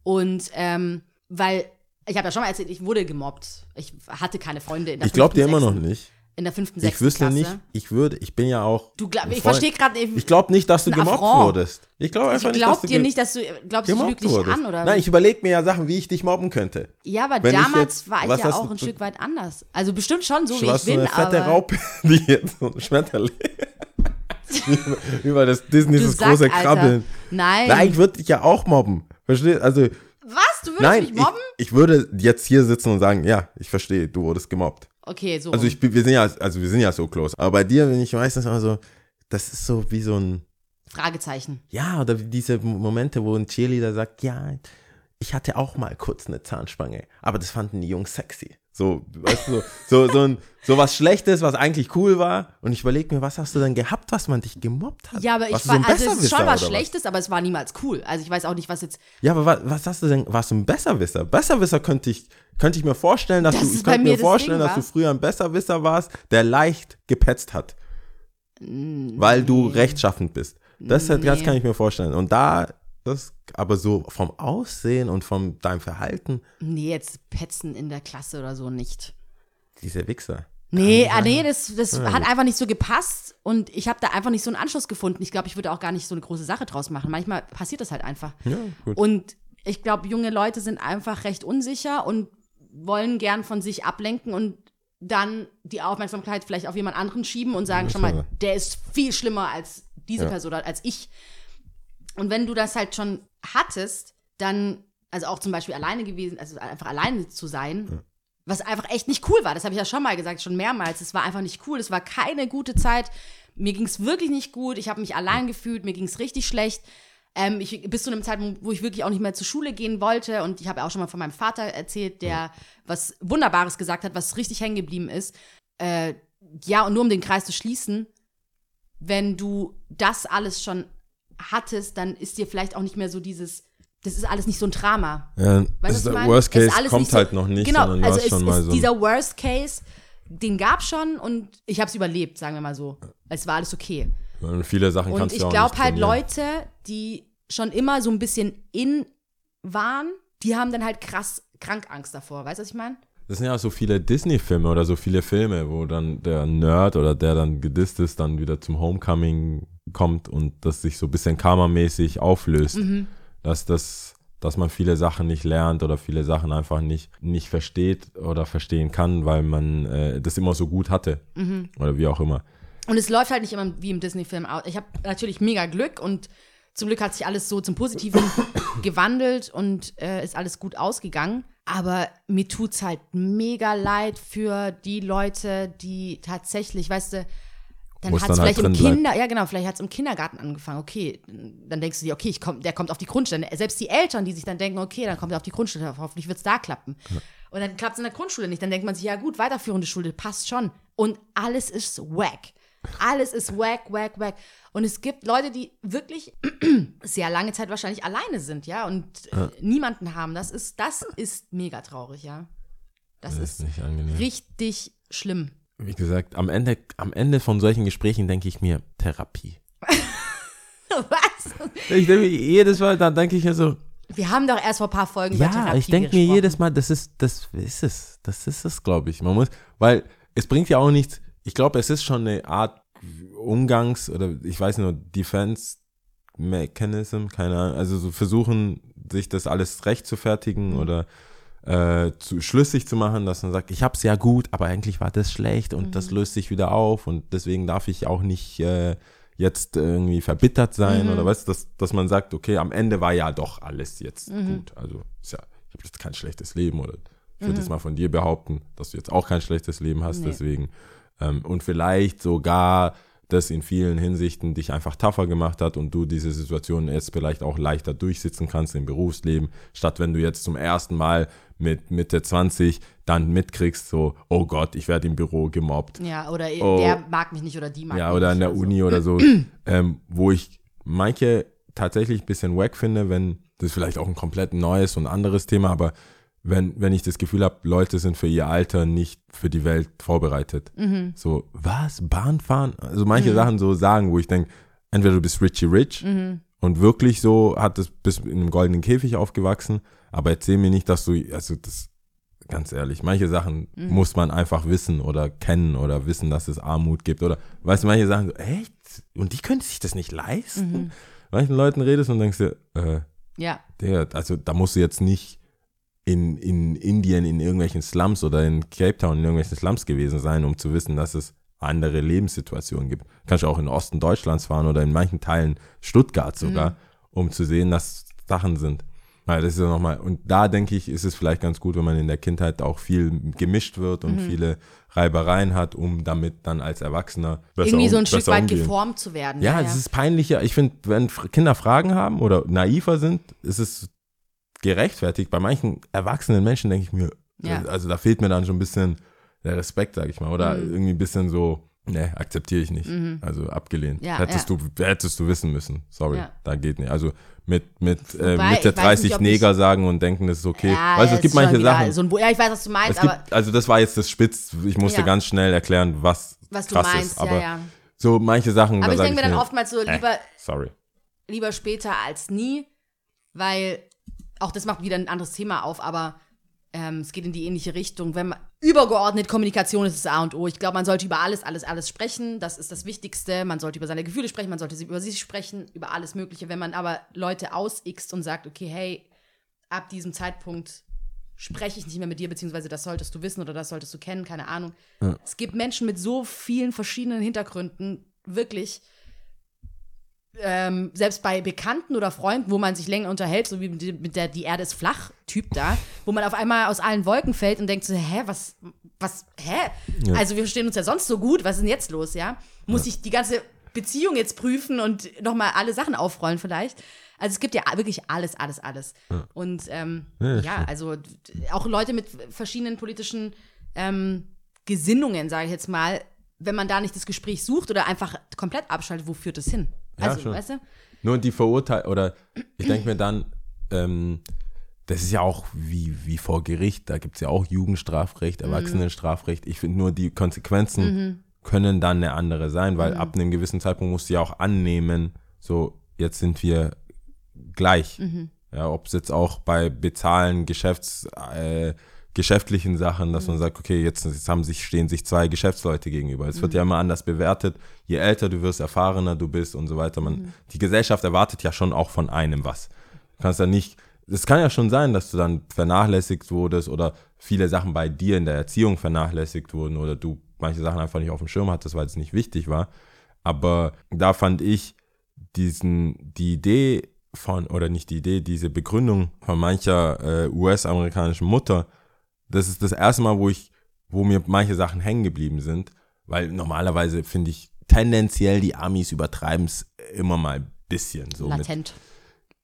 Und ähm, weil, ich habe ja schon mal erzählt, ich wurde gemobbt. Ich hatte keine Freunde in der Ich glaube dir immer noch nicht. In der fünften, Ich sechsten wüsste Klasse. nicht, ich würde, ich bin ja auch. Du glaub, ich verstehe gerade. Ich glaube nicht, dass du gemobbt Affront. wurdest. Ich glaube Ich einfach nicht, dass glaub du nicht, dass du, glaubst du, ich lüge dich wurdest. an, oder? Nein, ich überlege mir ja Sachen, wie ich dich mobben könnte. Ja, aber Wenn ich damals jetzt- war ich ja auch ein Stück weit anders. Also bestimmt schon so, wie ich so bin, eine fette aber Raupe, <laughs> die jetzt so ein Schmetterling. <laughs> Über das Disney das große. Krabbeln. Nein. Nein, ich würde dich ja auch mobben. Verstehst Also, Was? Du würdest nein, mich ich, mobben? ich würde jetzt hier sitzen und sagen, ja, ich verstehe, du wurdest gemobbt. Okay, so. Also ich, wir sind ja, also wir sind ja so close. Aber bei dir bin ich meistens immer so, das ist so wie so ein, Fragezeichen. ja, oder diese Momente, wo ein Cheerleader sagt, ja, ich hatte auch mal kurz eine Zahnspange, aber das fanden die Jungs sexy. So, weißt du, so, so, so, ein, so was Schlechtes, was eigentlich cool war. Und ich überlege mir, was hast du denn gehabt, was man dich gemobbt hat? Ja, aber ich Warst war, so also es ist schon was Schlechtes, aber es war niemals cool. Also ich weiß auch nicht, was jetzt. Ja, aber was, was hast du denn? Warst du ein Besserwisser? Besserwisser könnte ich, könnte ich mir vorstellen, dass Das du, ich könnte mir das vorstellen, Ding, dass du früher ein Besserwisser warst, der leicht gepetzt hat. Weil du rechtschaffend bist. Das, das Nee. kann ich mir vorstellen. Und da, das, aber so vom Aussehen und von deinem Verhalten, Nee, jetzt Petzen in der Klasse oder so nicht. diese Wichser. Nee, ah, nee, das, das hat einfach nicht so gepasst und ich habe da einfach nicht so einen Anschluss gefunden. Ich glaube, ich würde auch gar nicht so eine große Sache draus machen. Manchmal passiert das halt einfach. Ja, gut. Und ich glaube, junge Leute sind einfach recht unsicher und wollen gern von sich ablenken und dann die Aufmerksamkeit vielleicht auf jemand anderen schieben und sagen, Ja, schon mal, der ist viel schlimmer als diese Ja. Person oder als ich. Und wenn du das halt schon hattest, dann, also auch zum Beispiel alleine gewesen, also einfach alleine zu sein, was einfach echt nicht cool war. Das habe ich ja schon mal gesagt, schon mehrmals. Es war einfach nicht cool. Es war keine gute Zeit. Mir ging es wirklich nicht gut. Ich habe mich allein gefühlt. Mir ging es richtig schlecht. Ähm, ich, bis zu einem Zeitpunkt, wo ich wirklich auch nicht mehr zur Schule gehen wollte. Und ich habe auch schon mal von meinem Vater erzählt, der was Wunderbares gesagt hat, was richtig hängen geblieben ist. Äh, ja, und nur um den Kreis zu schließen, wenn du das alles schon hattest, dann ist dir vielleicht auch nicht mehr so dieses, das ist alles nicht so ein Drama. Ja, Weißt ist ich der? Worst ist Case kommt so- halt noch nicht, Genau, also mal ist so dieser Worst Case, den gab schon und ich habe es überlebt, sagen wir mal so. Es war alles okay. und viele Sachen Und kannst du ich auch glaube nicht halt trainieren. Leute, die schon immer so ein bisschen in waren, die haben dann halt krass krank Angst davor. Weißt du, was ich meine? Das sind ja auch so viele Disney-Filme oder so viele Filme, wo dann der Nerd oder der dann gedisst ist, dann wieder zum Homecoming kommt und das sich so ein bisschen karmamäßig auflöst. Mhm. Dass das, dass man viele Sachen nicht lernt oder viele Sachen einfach nicht, nicht versteht oder verstehen kann, weil man äh, das immer so gut hatte. Mhm. Oder wie auch immer. Und es läuft halt nicht immer wie im Disney-Film aus. Ich habe natürlich mega Glück und zum Glück hat sich alles so zum Positiven <coughs> gewandelt und äh, ist alles gut ausgegangen. Aber mir tut's halt mega leid für die Leute, die tatsächlich, weißt du, dann es hat es halt vielleicht im drin bleibt. Kinder, ja genau, vielleicht hat es im Kindergarten angefangen. Okay, dann denkst du dir, okay, ich komm, der kommt auf die Grundschule. Selbst die Eltern, die sich dann denken, okay, dann kommt er auf die Grundschule, hoffentlich wird's da klappen. Und dann klappt es in der Grundschule nicht. Dann denkt man sich, ja gut, weiterführende Schule, passt schon. Und alles ist wack. Alles ist wack, wack, wack. Und es gibt Leute, die wirklich <clears throat> sehr lange Zeit wahrscheinlich alleine sind, ja, und äh, niemanden haben. Das ist, das ist mega traurig, ja. Das, Das ist ist nicht angenehm. richtig schlimm. Wie gesagt, am Ende, am Ende von solchen Gesprächen denke ich mir, Therapie. <laughs> Was? Ich denke, jedes Mal, dann denke ich mir so, Wir haben doch erst vor ein paar Folgen über Ja, Therapie ich denke mir jedes Mal, das ist, das ist es. Das ist es, glaube ich. Man muss, weil es bringt ja auch nichts. Ich glaube, es ist schon eine Art Umgangs- oder ich weiß nur, Defense Mechanism, keine Ahnung. Also so versuchen, sich das alles recht zu fertigen Mhm. oder äh, zu schlüssig zu machen, dass man sagt, ich hab's ja gut, aber eigentlich war das schlecht und Mhm. das löst sich wieder auf und deswegen darf ich auch nicht äh, jetzt irgendwie verbittert sein Mhm. oder was, dass, dass man sagt, okay, am Ende war ja doch alles jetzt Mhm. gut. Also ist ja, ich habe jetzt kein schlechtes Leben oder ich Mhm. würde jetzt mal von dir behaupten, dass du jetzt auch kein schlechtes Leben hast, deswegen ähm, und vielleicht sogar das in vielen Hinsichten dich einfach tougher gemacht hat und du diese Situation jetzt vielleicht auch leichter durchsitzen kannst im Berufsleben, statt wenn du jetzt zum ersten Mal mit Mitte 20 dann mitkriegst, so, oh Gott, ich werde im Büro gemobbt. Ja, oder Oh. der mag mich nicht oder die mag Ja, mich oder nicht. an der also. Uni oder so, <clears throat> ähm, wo ich manche tatsächlich ein bisschen wack finde, wenn, das ist vielleicht auch ein komplett neues und anderes Thema, aber wenn, wenn ich das Gefühl habe, Leute sind für ihr Alter nicht für die Welt vorbereitet. Mhm. So, was? Bahnfahren? Also manche Sachen so sagen, wo ich denke, entweder du bist Richie Rich Mhm. und wirklich so hat es bis in einem goldenen Käfig aufgewachsen, aber erzähl mir nicht, dass du, also das, ganz ehrlich, manche Sachen Mhm. muss man einfach wissen oder kennen oder wissen, dass es Armut gibt oder, weißt du, manche Sachen so, echt? Und die können sich das nicht leisten? Mhm. Manchen Leuten redest und denkst dir, äh, Ja, der, also da musst du jetzt nicht in, in Indien in irgendwelchen Slums oder in Cape Town in irgendwelchen Slums gewesen sein, um zu wissen, dass es andere Lebenssituationen gibt. Kannst du auch in den Osten Deutschlands fahren oder in manchen Teilen Stuttgart sogar, um zu sehen, dass Sachen sind. Ja, das ist ja nochmal, und da denke ich, ist es vielleicht ganz gut, wenn man in der Kindheit auch viel gemischt wird und viele Reibereien hat, um damit dann als Erwachsener besser irgendwie so ein Stück weit umgehen. geformt zu werden. Ja, es ist peinlicher. Ich finde, wenn Kinder Fragen haben oder naiver sind, ist es gerechtfertigt. Bei manchen erwachsenen Menschen denke ich mir, Ja. äh, also da fehlt mir dann schon ein bisschen der Respekt, sag ich mal. Oder Mhm. irgendwie ein bisschen so, ne, akzeptiere ich nicht. Also abgelehnt. Ja, hättest, Du, hättest du wissen müssen. Sorry, Ja. da geht nicht. Also mit, mit äh, Wobei, Mitte ich weiß 30 nicht, Neger sagen und denken, das ist okay. Ja, weißt du, es gibt manche Sachen. So ein, ja, ich weiß, was du meinst, es aber gibt, also das war jetzt das Spitz. Ich musste Ja. ganz schnell erklären, was, was du meinst, ist. Aber ja, ja. so manche Sachen, Aber da ich denke mir dann oftmals so, äh, lieber, sorry. lieber später als nie, weil auch das macht wieder ein anderes Thema auf, aber ähm, es geht in die ähnliche Richtung. Wenn man übergeordnet Kommunikation ist das A und O. Ich glaube, man sollte über alles, alles, alles sprechen. Das ist das Wichtigste. Man sollte über seine Gefühle sprechen, man sollte über sich sprechen, über alles Mögliche. Wenn man aber Leute ausixt und sagt, okay, hey, ab diesem Zeitpunkt spreche ich nicht mehr mit dir, beziehungsweise das solltest du wissen oder das solltest du kennen, keine Ahnung. Es gibt Menschen mit so vielen verschiedenen Hintergründen, wirklich, ähm, selbst bei Bekannten oder Freunden, wo man sich länger unterhält, so wie mit, der Die Erde ist flach Typ da, wo man auf einmal aus allen Wolken fällt und denkt so, hä, was, was, hä? Also wir verstehen uns ja sonst so gut, was ist denn jetzt los, ja? Muss ich die ganze Beziehung jetzt prüfen und nochmal alle Sachen aufrollen vielleicht? Also es gibt ja wirklich alles, alles, alles. Und ähm, Ja, ja, also auch Leute mit verschiedenen politischen ähm, Gesinnungen, sage ich jetzt mal, wenn man da nicht das Gespräch sucht oder einfach komplett abschaltet, wo führt es hin? Ja, Also, schon. weißt du? Nur die Verurteilung, oder ich denke mir dann, ähm, das ist ja auch wie, wie vor Gericht, da gibt es ja auch Jugendstrafrecht, Mhm. Erwachsenenstrafrecht. Ich finde nur, die Konsequenzen können dann eine andere sein, weil Mhm. ab einem gewissen Zeitpunkt musst du ja auch annehmen, so, jetzt sind wir gleich. Mhm. Ja, ob es jetzt auch bei Bezahlen, Geschäfts, äh, geschäftlichen Sachen, dass Mhm. man sagt, okay, jetzt, jetzt haben sich, stehen sich zwei Geschäftsleute gegenüber. Es wird Mhm. ja immer anders bewertet. Je älter du wirst, erfahrener du bist und so weiter. Man, Mhm. Die Gesellschaft erwartet ja schon auch von einem was. Du kannst ja nicht, es kann ja schon sein, dass du dann vernachlässigt wurdest oder viele Sachen bei dir in der Erziehung vernachlässigt wurden oder du manche Sachen einfach nicht auf dem Schirm hattest, weil es nicht wichtig war. Aber da fand ich diesen, die Idee von, oder nicht die Idee, diese Begründung von mancher äh, US-amerikanischen Mutter, das ist das erste Mal, wo ich, wo mir manche Sachen hängen geblieben sind, weil normalerweise finde ich tendenziell die Amis übertreiben es immer mal ein bisschen so mit Latent.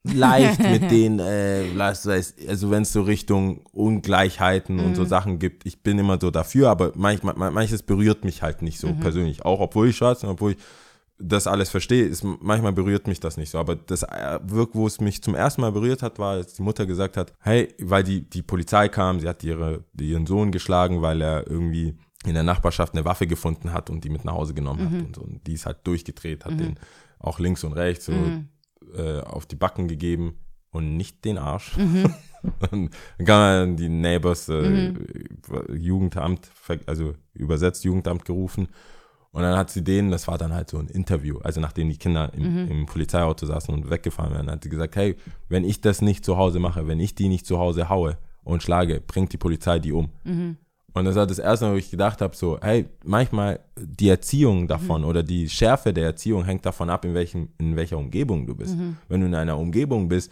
leicht <laughs> mit den, äh, also wenn es so Richtung Ungleichheiten und so Sachen gibt, ich bin immer so dafür, aber manchmal, manches berührt mich halt nicht so persönlich, auch obwohl ich schwarz bin, obwohl ich das alles verstehe, ist, manchmal berührt mich das nicht so, aber das äh, wirk, wo es mich zum ersten Mal berührt hat, war, als die Mutter gesagt hat, hey, weil die, die Polizei kam, sie hat ihre, ihren Sohn geschlagen, weil er irgendwie in der Nachbarschaft eine Waffe gefunden hat und die mit nach Hause genommen hat und so. Und die ist halt durchgedreht, hat den auch links und rechts so äh, auf die Backen gegeben und nicht den Arsch. <laughs> und dann kam dann die Neighbors äh, Jugendamt, ver- also übersetzt Jugendamt gerufen. Und dann hat sie denen, das war dann halt so ein Interview, also nachdem die Kinder im, im Polizeiauto saßen und weggefahren werden, hat sie gesagt, hey, wenn ich das nicht zu Hause mache, wenn ich die nicht zu Hause haue und schlage, bringt die Polizei die um. Und das war das erste Mal, wo ich gedacht habe, so, hey, manchmal die Erziehung davon oder die Schärfe der Erziehung hängt davon ab, in, welchem, in welcher Umgebung du bist. Wenn du in einer Umgebung bist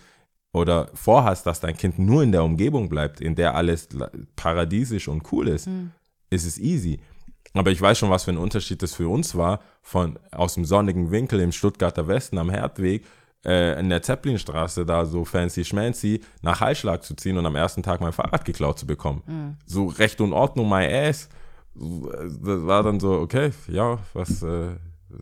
oder vorhast, dass dein Kind nur in der Umgebung bleibt, in der alles paradiesisch und cool ist, ist es easy. Aber ich weiß schon, was für ein Unterschied das für uns war, von aus dem sonnigen Winkel im Stuttgarter Westen am Herdweg äh, in der Zeppelinstraße da so fancy schmancy nach Heilschlag zu ziehen und am ersten Tag mein Fahrrad geklaut zu bekommen. So Recht und Ordnung, my ass. Das war dann so, okay, ja, was, äh,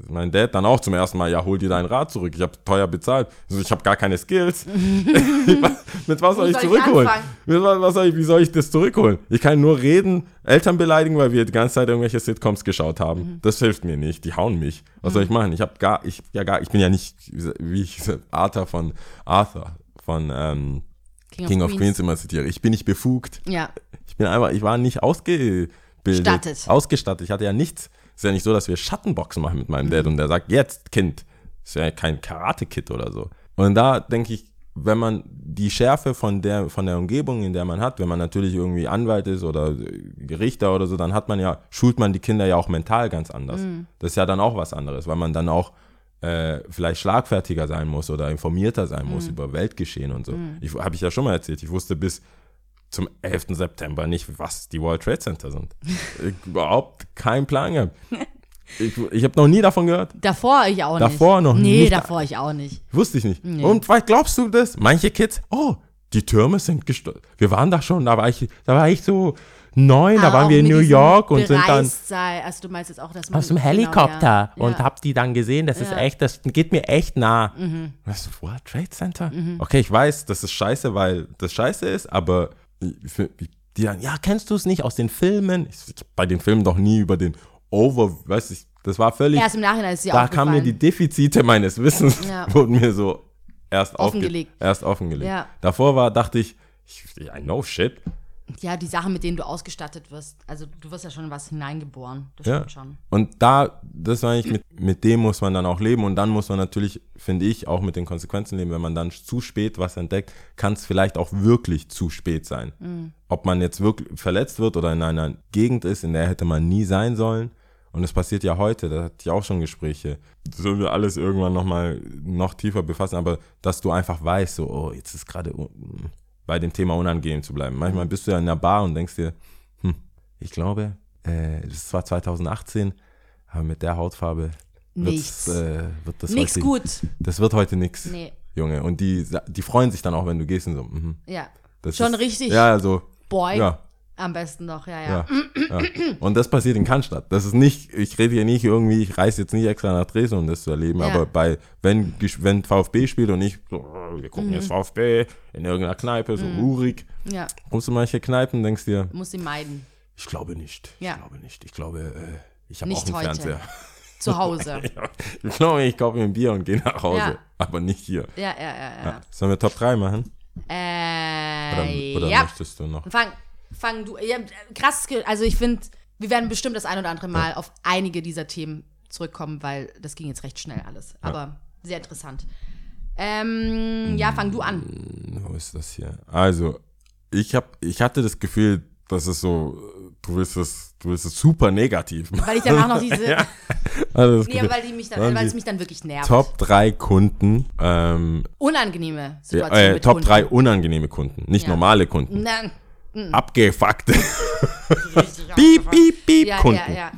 mein Dad dann auch zum ersten Mal, ja, hol dir dein Rad zurück. Ich habe teuer bezahlt. Ich, so, ich habe gar keine Skills. <laughs> Mit was soll Wo ich soll ich zurückholen? Mit was, was soll ich, wie soll ich das zurückholen? Ich kann nur reden, Eltern beleidigen, weil wir die ganze Zeit irgendwelche Sitcoms geschaut haben. Mhm. Das hilft mir nicht. Die hauen mich. Was soll ich machen? Ich habe gar, ich ja gar, ich bin ja nicht wie ich Arthur von Arthur von ähm, King of Queens immer zitiere. Ich bin nicht befugt. Ja. Ich bin einfach, ich war nicht ausgebildet. Stattet. Ausgestattet. Ich hatte ja nichts. Ist ja nicht so, dass wir Schattenboxen machen mit meinem Dad und der sagt, jetzt, Kind. Ist ja kein Karate-Kid oder so. Und da denke ich, wenn man die Schärfe von der, von der Umgebung, in der man hat, wenn man natürlich irgendwie Anwalt ist oder Richter oder so, dann hat man ja, schult man die Kinder ja auch mental ganz anders. Das ist ja dann auch was anderes, weil man dann auch äh, vielleicht schlagfertiger sein muss oder informierter sein muss über Weltgeschehen und so. Ich Habe ich ja schon mal erzählt. Ich wusste bis zum 11. September nicht, was die World Trade Center sind. ich, <laughs> überhaupt keinen Plan gehabt. <laughs> Ich, ich habe noch nie davon gehört. Davor ich auch nicht. Davor noch Nee, nicht. davor ich auch nicht. Wusste ich nicht. Und was glaubst du das? Manche Kids, oh, die Türme sind gestürzt. Wir waren da schon, da war ich, da war ich so neun, da Aber waren wir in New York und sind dann Sei, also du meinst jetzt auch, dass man aus dem genau, Helikopter ja. und ja. hab die dann gesehen. Das ist Ja. echt, das geht mir echt nah. Was, World Trade Center? Okay, ich weiß, das ist scheiße, weil das scheiße ist, aber die dann, ja, kennst du es nicht aus den Filmen? Ich, ich, bei den Filmen doch nie über den Over, weiß ich, das war völlig, Erst im Nachhinein ist sie da kamen mir die Defizite meines Wissens, Ja. <laughs> wurden mir so erst Offengelegt. Erst offengelegt. Ja. Davor war, dachte ich, ich, I know shit. Ja, die Sachen, mit denen du ausgestattet wirst. Also du wirst ja schon was hineingeboren. Das Ja. stimmt schon. Und da, das war eigentlich, mit, mit dem muss man dann auch leben und dann muss man natürlich, finde ich, auch mit den Konsequenzen leben. Wenn man dann zu spät was entdeckt, kann es vielleicht auch wirklich zu spät sein. Ob man jetzt wirklich verletzt wird oder in einer Gegend ist, in der hätte man nie sein sollen. Und das passiert ja heute, da hatte ich auch schon Gespräche. Das sollen wir alles irgendwann nochmal noch tiefer befassen, aber dass du einfach weißt, so, oh, jetzt ist gerade bei dem Thema unangenehm zu bleiben. Manchmal bist du ja in der Bar und denkst dir, hm, ich glaube, äh, das ist zwar 2018, aber mit der Hautfarbe Nichts. äh, wird das Nichts heute, gut. Das wird heute nichts, Nee. Junge. Und die, die freuen sich dann auch, wenn du gehst und so. Mhm. Ja. Das Schon ist, richtig Ja, also, Boy. ja, Am besten doch, ja, ja. ja, ja. Und das passiert in Cannstatt. Das ist nicht, ich rede hier nicht irgendwie, ich reise jetzt nicht extra nach Dresden, um das zu erleben, Ja. aber bei, wenn, wenn VfB spielt und ich, so, wir gucken Mhm. jetzt VfB in irgendeiner Kneipe, so urig, Ja, kommst du manche Kneipen, denkst dir, muss sie meiden. ich glaube nicht, Ja. ich glaube nicht, ich glaube, äh, ich habe auch einen heute. Fernseher. <laughs> Zu Hause. <laughs> Ich glaube, ich kaufe mir ein Bier und gehe nach Hause, aber nicht hier. ja, ja, ja, ja. Sollen wir Top 3 machen? Oder, Äh, oder ja. möchtest du noch? Fang, fang du. Ja, krass, also ich finde, wir werden bestimmt das ein oder andere Mal auf einige dieser Themen zurückkommen, weil das ging jetzt recht schnell alles. Aber sehr interessant. Ähm, ja, fang du an. Wo ist das hier? Also, ich hab, ich hatte das Gefühl, dass es so, du willst es, du willst es super negativ machen. Weil ich danach noch diese. <laughs> ja. Also Nee, weil, die mich dann, weil es mich dann wirklich nervt. Top 3 Kunden, ähm, Unangenehme ja, Situation äh, Top Kunden. 3 unangenehme Kunden, nicht Ja. normale Kunden. Nein, Abgefuckte. <laughs> richtig piep, piep, piep ja, Kunden. ja, ja.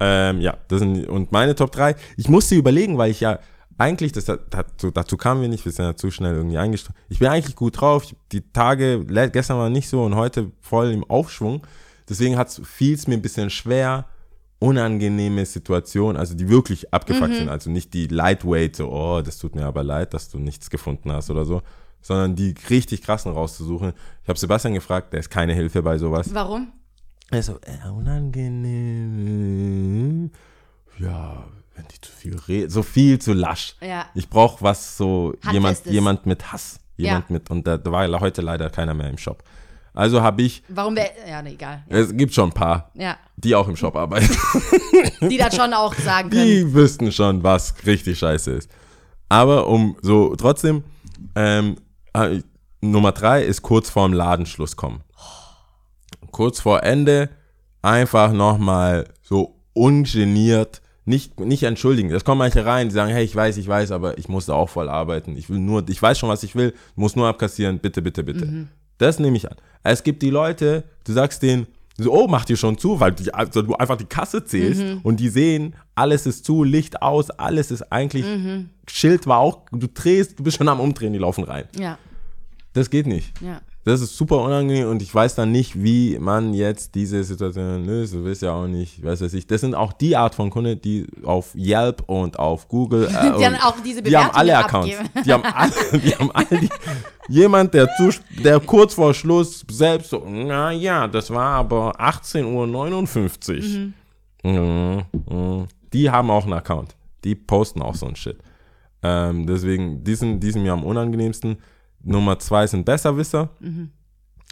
Ähm, ja, das sind und meine Top 3. Ich musste überlegen, weil ich ja eigentlich, das, dazu, dazu kamen wir nicht, wir sind ja zu schnell irgendwie eingestellt. Ich bin eigentlich gut drauf. Ich, die Tage, gestern war nicht so und heute voll im Aufschwung. Deswegen fiel es mir ein bisschen schwer, unangenehme Situationen, also die wirklich abgefuckt sind, also nicht die lightweight, so, oh, das tut mir aber leid, dass du nichts gefunden hast oder so, sondern die richtig krassen rauszusuchen. Ich habe Sebastian gefragt, der ist keine Hilfe bei sowas. Warum? Also, äh, unangenehm. Ja, wenn die zu viel reden, so viel zu lasch. Ja. Ich brauche was so, jemand, jemand mit Hass. Jemand Ja. mit, und da, da war heute leider keiner mehr im Shop. Also habe ich, Warum wäre. Ja, nee, egal. Ja. es gibt schon ein paar, ja. die auch im Shop arbeiten. <laughs> Die das schon auch sagen können. Die wüssten schon, was richtig scheiße ist. Aber um so trotzdem, ähm, äh, Nummer drei ist kurz vorm Ladenschluss kommen. Kurz vor Ende einfach nochmal so ungeniert, nicht, nicht entschuldigen. Es kommen manche rein, die sagen, hey, ich weiß, ich weiß, aber ich musste auch voll arbeiten. Ich will nur, ich weiß schon, was ich will, muss nur abkassieren, bitte, bitte, bitte. Das nehme ich an. Es gibt die Leute, du sagst denen, so, oh, mach dir schon zu, weil die, also du einfach die Kasse zählst und die sehen, alles ist zu, Licht aus, alles ist eigentlich, Schild war auch, du drehst, du bist schon am Umdrehen, die laufen rein. Ja, Das geht nicht. ja. Das ist super unangenehm und ich weiß dann nicht, wie man jetzt diese Situation löst. Du willst ja auch nicht, weiß was ich. Das sind auch die Art von Kunden, die auf Yelp und auf Google. <laughs> Äh, Die und- auch diese die haben alle Bewertungen Accounts. abgeben. Die haben alle, die haben alle die, <laughs> jemand, der, zu, der kurz vor Schluss selbst so, na ja, das war aber 18.59 Uhr. Mhm, mhm. Die haben auch einen Account. Die posten auch so ein Shit. Ähm, deswegen, die sind, die sind mir am unangenehmsten. Nummer zwei sind Besserwisser.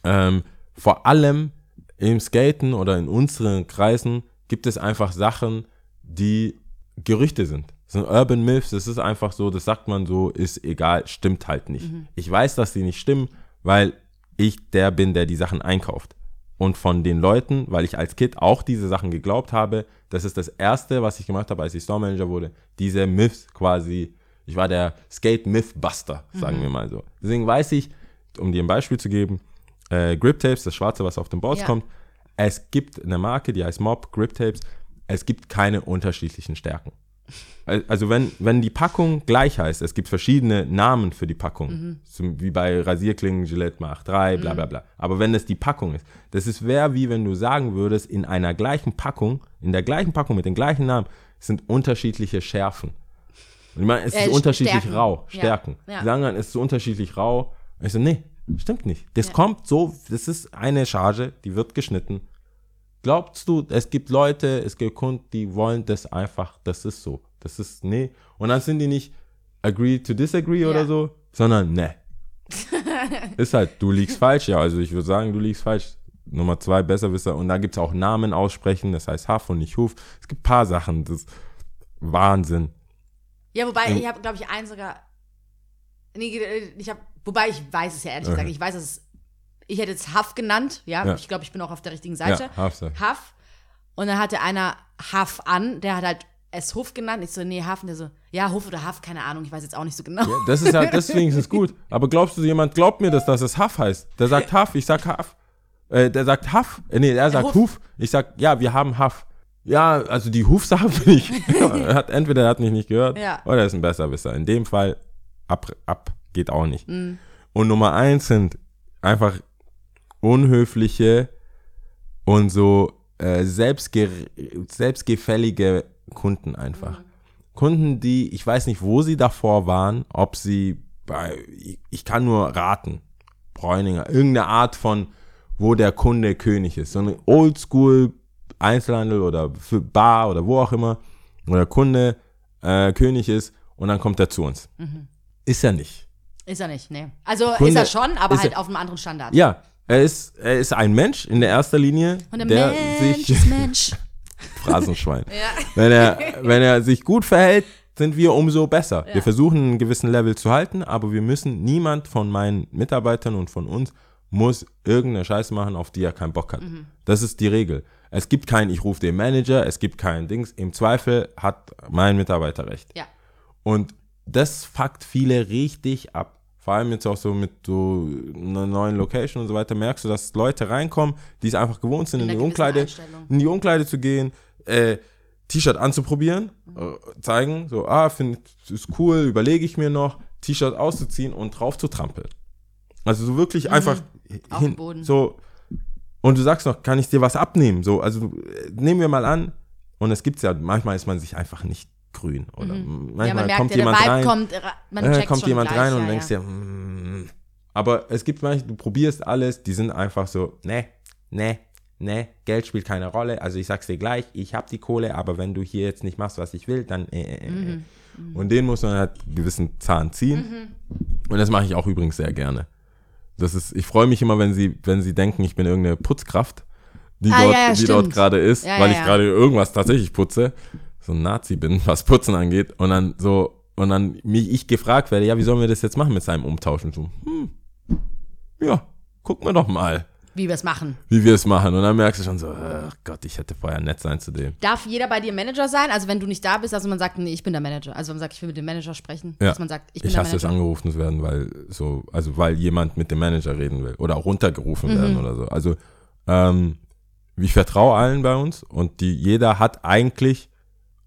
Ähm, vor allem im Skaten oder in unseren Kreisen gibt es einfach Sachen, die Gerüchte sind. Das sind Urban Myths, das ist einfach so, das sagt man so, ist egal, stimmt halt nicht. Ich weiß, dass die nicht stimmen, weil ich der bin, der die Sachen einkauft. Und von den Leuten, weil ich als Kid auch diese Sachen geglaubt habe, das ist das Erste, was ich gemacht habe, als ich Store Manager wurde, diese Myths quasi, ich war der Skate Myth Buster, sagen wir mal so. Deswegen weiß ich, um dir ein Beispiel zu geben, äh, Grip Tapes, das Schwarze, was auf den Boards Ja. kommt, es gibt eine Marke, die heißt Mob Grip Tapes, es gibt keine unterschiedlichen Stärken. Al- Also wenn, wenn die Packung gleich heißt, es gibt verschiedene Namen für die Packung, zum, wie bei Rasierklingen, Gillette Mach 3, bla bla bla. Aber wenn es die Packung ist, das ist wäre wie wenn du sagen würdest, in einer gleichen Packung, in der gleichen Packung mit den gleichen Namen, sind unterschiedliche Schärfen. Ich meine, es Äh, ist unterschiedlich Stärken. rau, Ja. Stärken. Ja. Die sagen dann, es ist so unterschiedlich rau. Und ich so, nee, stimmt nicht. Das kommt so, das ist eine Charge, die wird geschnitten. Glaubst du, es gibt Leute, es gibt Kunden, die wollen das einfach, das ist so. Das ist, nee. Und dann sind die nicht agree to disagree oder Ja. so, sondern ne. <laughs> ist halt, du liegst falsch, ja. Also ich würde sagen, du liegst falsch. Nummer zwei, Besserwisser. Und da gibt es auch Namen aussprechen, das heißt Huff und nicht Huf. Es gibt ein paar Sachen, das ist Wahnsinn. Ja, wobei, ich habe, glaube ich, einen sogar. Nee, äh, ich habe, wobei ich weiß es ja ehrlich gesagt. Ich weiß, dass es, ich hätte es Huff genannt. Ja, Ja. ich glaube, ich bin auch auf der richtigen Seite. Ja, Huff, sag. Huff. Und dann hatte einer Huff an, der hat halt es Huff genannt. Ich so, nee, Huff. Und der so, ja, Huff oder Huff, keine Ahnung, ich weiß jetzt auch nicht so genau. Das ist halt, <laughs> deswegen ist es gut. Aber glaubst du, jemand glaubt mir das, dass es Huff heißt? Der sagt Huff, ich sag Huff. Äh, der sagt Huff. Äh, nee, er sagt Huff. Huf. Ich sag, ja, wir haben Huff. Ja, also die Huf-Sache <laughs> bin ich. <laughs> hat, entweder er hat mich nicht gehört Ja. oder er ist ein Besserwisser. In dem Fall ab, ab geht auch nicht. Mhm. Und Nummer eins sind einfach unhöfliche und so äh, selbstge selbstgefällige Kunden einfach. Kunden, die, ich weiß nicht, wo sie davor waren, ob sie bei, ich, ich kann nur raten, Bräuninger, irgendeine Art von, wo der Kunde König ist. So eine Oldschool Einzelhandel oder für Bar oder wo auch immer, wo der Kunde äh, König ist und dann kommt er zu uns. Ist er nicht. Ist er nicht, nee. Also Kunde- ist er schon, aber halt er- auf einem anderen Standard. Ja, er ist, er ist ein Mensch in der erster Linie, Und der, der Mensch sich Mensch. <laughs> Phrasenschwein. ja. Wenn er, wenn er sich gut verhält, sind wir umso besser. Wir versuchen einen gewissen Level zu halten, aber wir müssen, niemand von meinen Mitarbeitern und von uns muss irgendeine Scheiße machen, auf die er keinen Bock hat. Mhm. Das ist die Regel. Es gibt kein, ich rufe den Manager, es gibt kein Dings. Im Zweifel hat mein Mitarbeiter recht. Ja. Und das fuckt viele richtig ab. Vor allem jetzt auch so mit so einer neuen Location und so weiter, merkst du, dass Leute reinkommen, die es einfach gewohnt sind, in, In die Umkleide, in die Umkleide zu gehen, äh, T-Shirt anzuprobieren, äh, zeigen, so, ah, finde ist cool, überlege ich mir noch, T-Shirt auszuziehen und drauf zu trampeln. Also so wirklich einfach Mhm. Auf hin, so und du sagst noch, kann ich dir was abnehmen? So, also äh, nehmen wir mal an, und es gibt's ja, manchmal ist man sich einfach nicht grün. Oder manchmal Mhm. ja, man merkt kommt ja, jemand rein, kommt, äh, kommt jemand gleich, rein und ja, denkst ja. dir, mm. aber es gibt manche, du probierst alles, die sind einfach so, ne, ne, ne, Geld spielt keine Rolle. Also ich sag's dir gleich, ich hab die Kohle, aber wenn du hier jetzt nicht machst, was ich will, dann äh, äh, äh. Mhm. Und den muss man halt einen gewissen Zahn ziehen. Und das mache ich auch übrigens sehr gerne. Das ist, ich freue mich immer, wenn sie, wenn sie denken, ich bin irgendeine Putzkraft, die Ah, dort, ja, ja, die dort gerade ist, weil ich gerade irgendwas tatsächlich putze, so ein Nazi bin, <laughs> was Putzen angeht, und dann so, und dann mich, ich gefragt werde, ja, wie sollen wir das jetzt machen mit seinem Umtauschen? So, hm, ja, gucken wir doch mal. Wie wir es machen. wie wir es machen. Und dann merkst du schon so, ach Gott, ich hätte vorher nett sein zu dem. Darf jeder bei dir Manager sein? Also wenn du nicht da bist, also man sagt, nee, ich bin der Manager. Also man sagt, ich will mit dem Manager sprechen. Ja. Dass man sagt, ich bin Ich der hasse es, angerufen zu werden, weil so, also weil jemand mit dem Manager reden will oder auch runtergerufen werden Mhm. oder so. Also ähm, ich vertraue allen bei uns und die, jeder hat eigentlich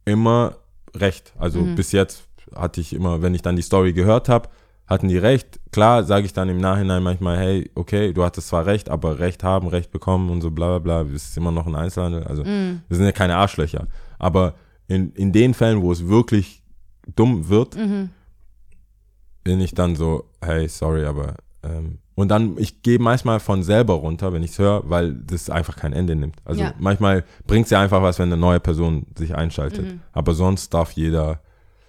immer recht. Also Mhm. bis jetzt hatte ich immer, wenn ich dann die Story gehört habe, hatten die recht. Klar sage ich dann im Nachhinein manchmal, hey, okay, du hattest zwar recht, aber Recht haben, Recht bekommen und so bla bla bla. Es ist immer noch ein Einzelhandel. Also Mhm. wir sind ja keine Arschlöcher. Aber in, in den Fällen, wo es wirklich dumm wird, Mhm. bin ich dann so, hey, sorry, aber ähm, und dann, ich gehe manchmal von selber runter, wenn ich es höre, weil das einfach kein Ende nimmt. Also Ja. manchmal bringt es ja einfach was, wenn eine neue Person sich einschaltet. Mhm. Aber sonst darf jeder,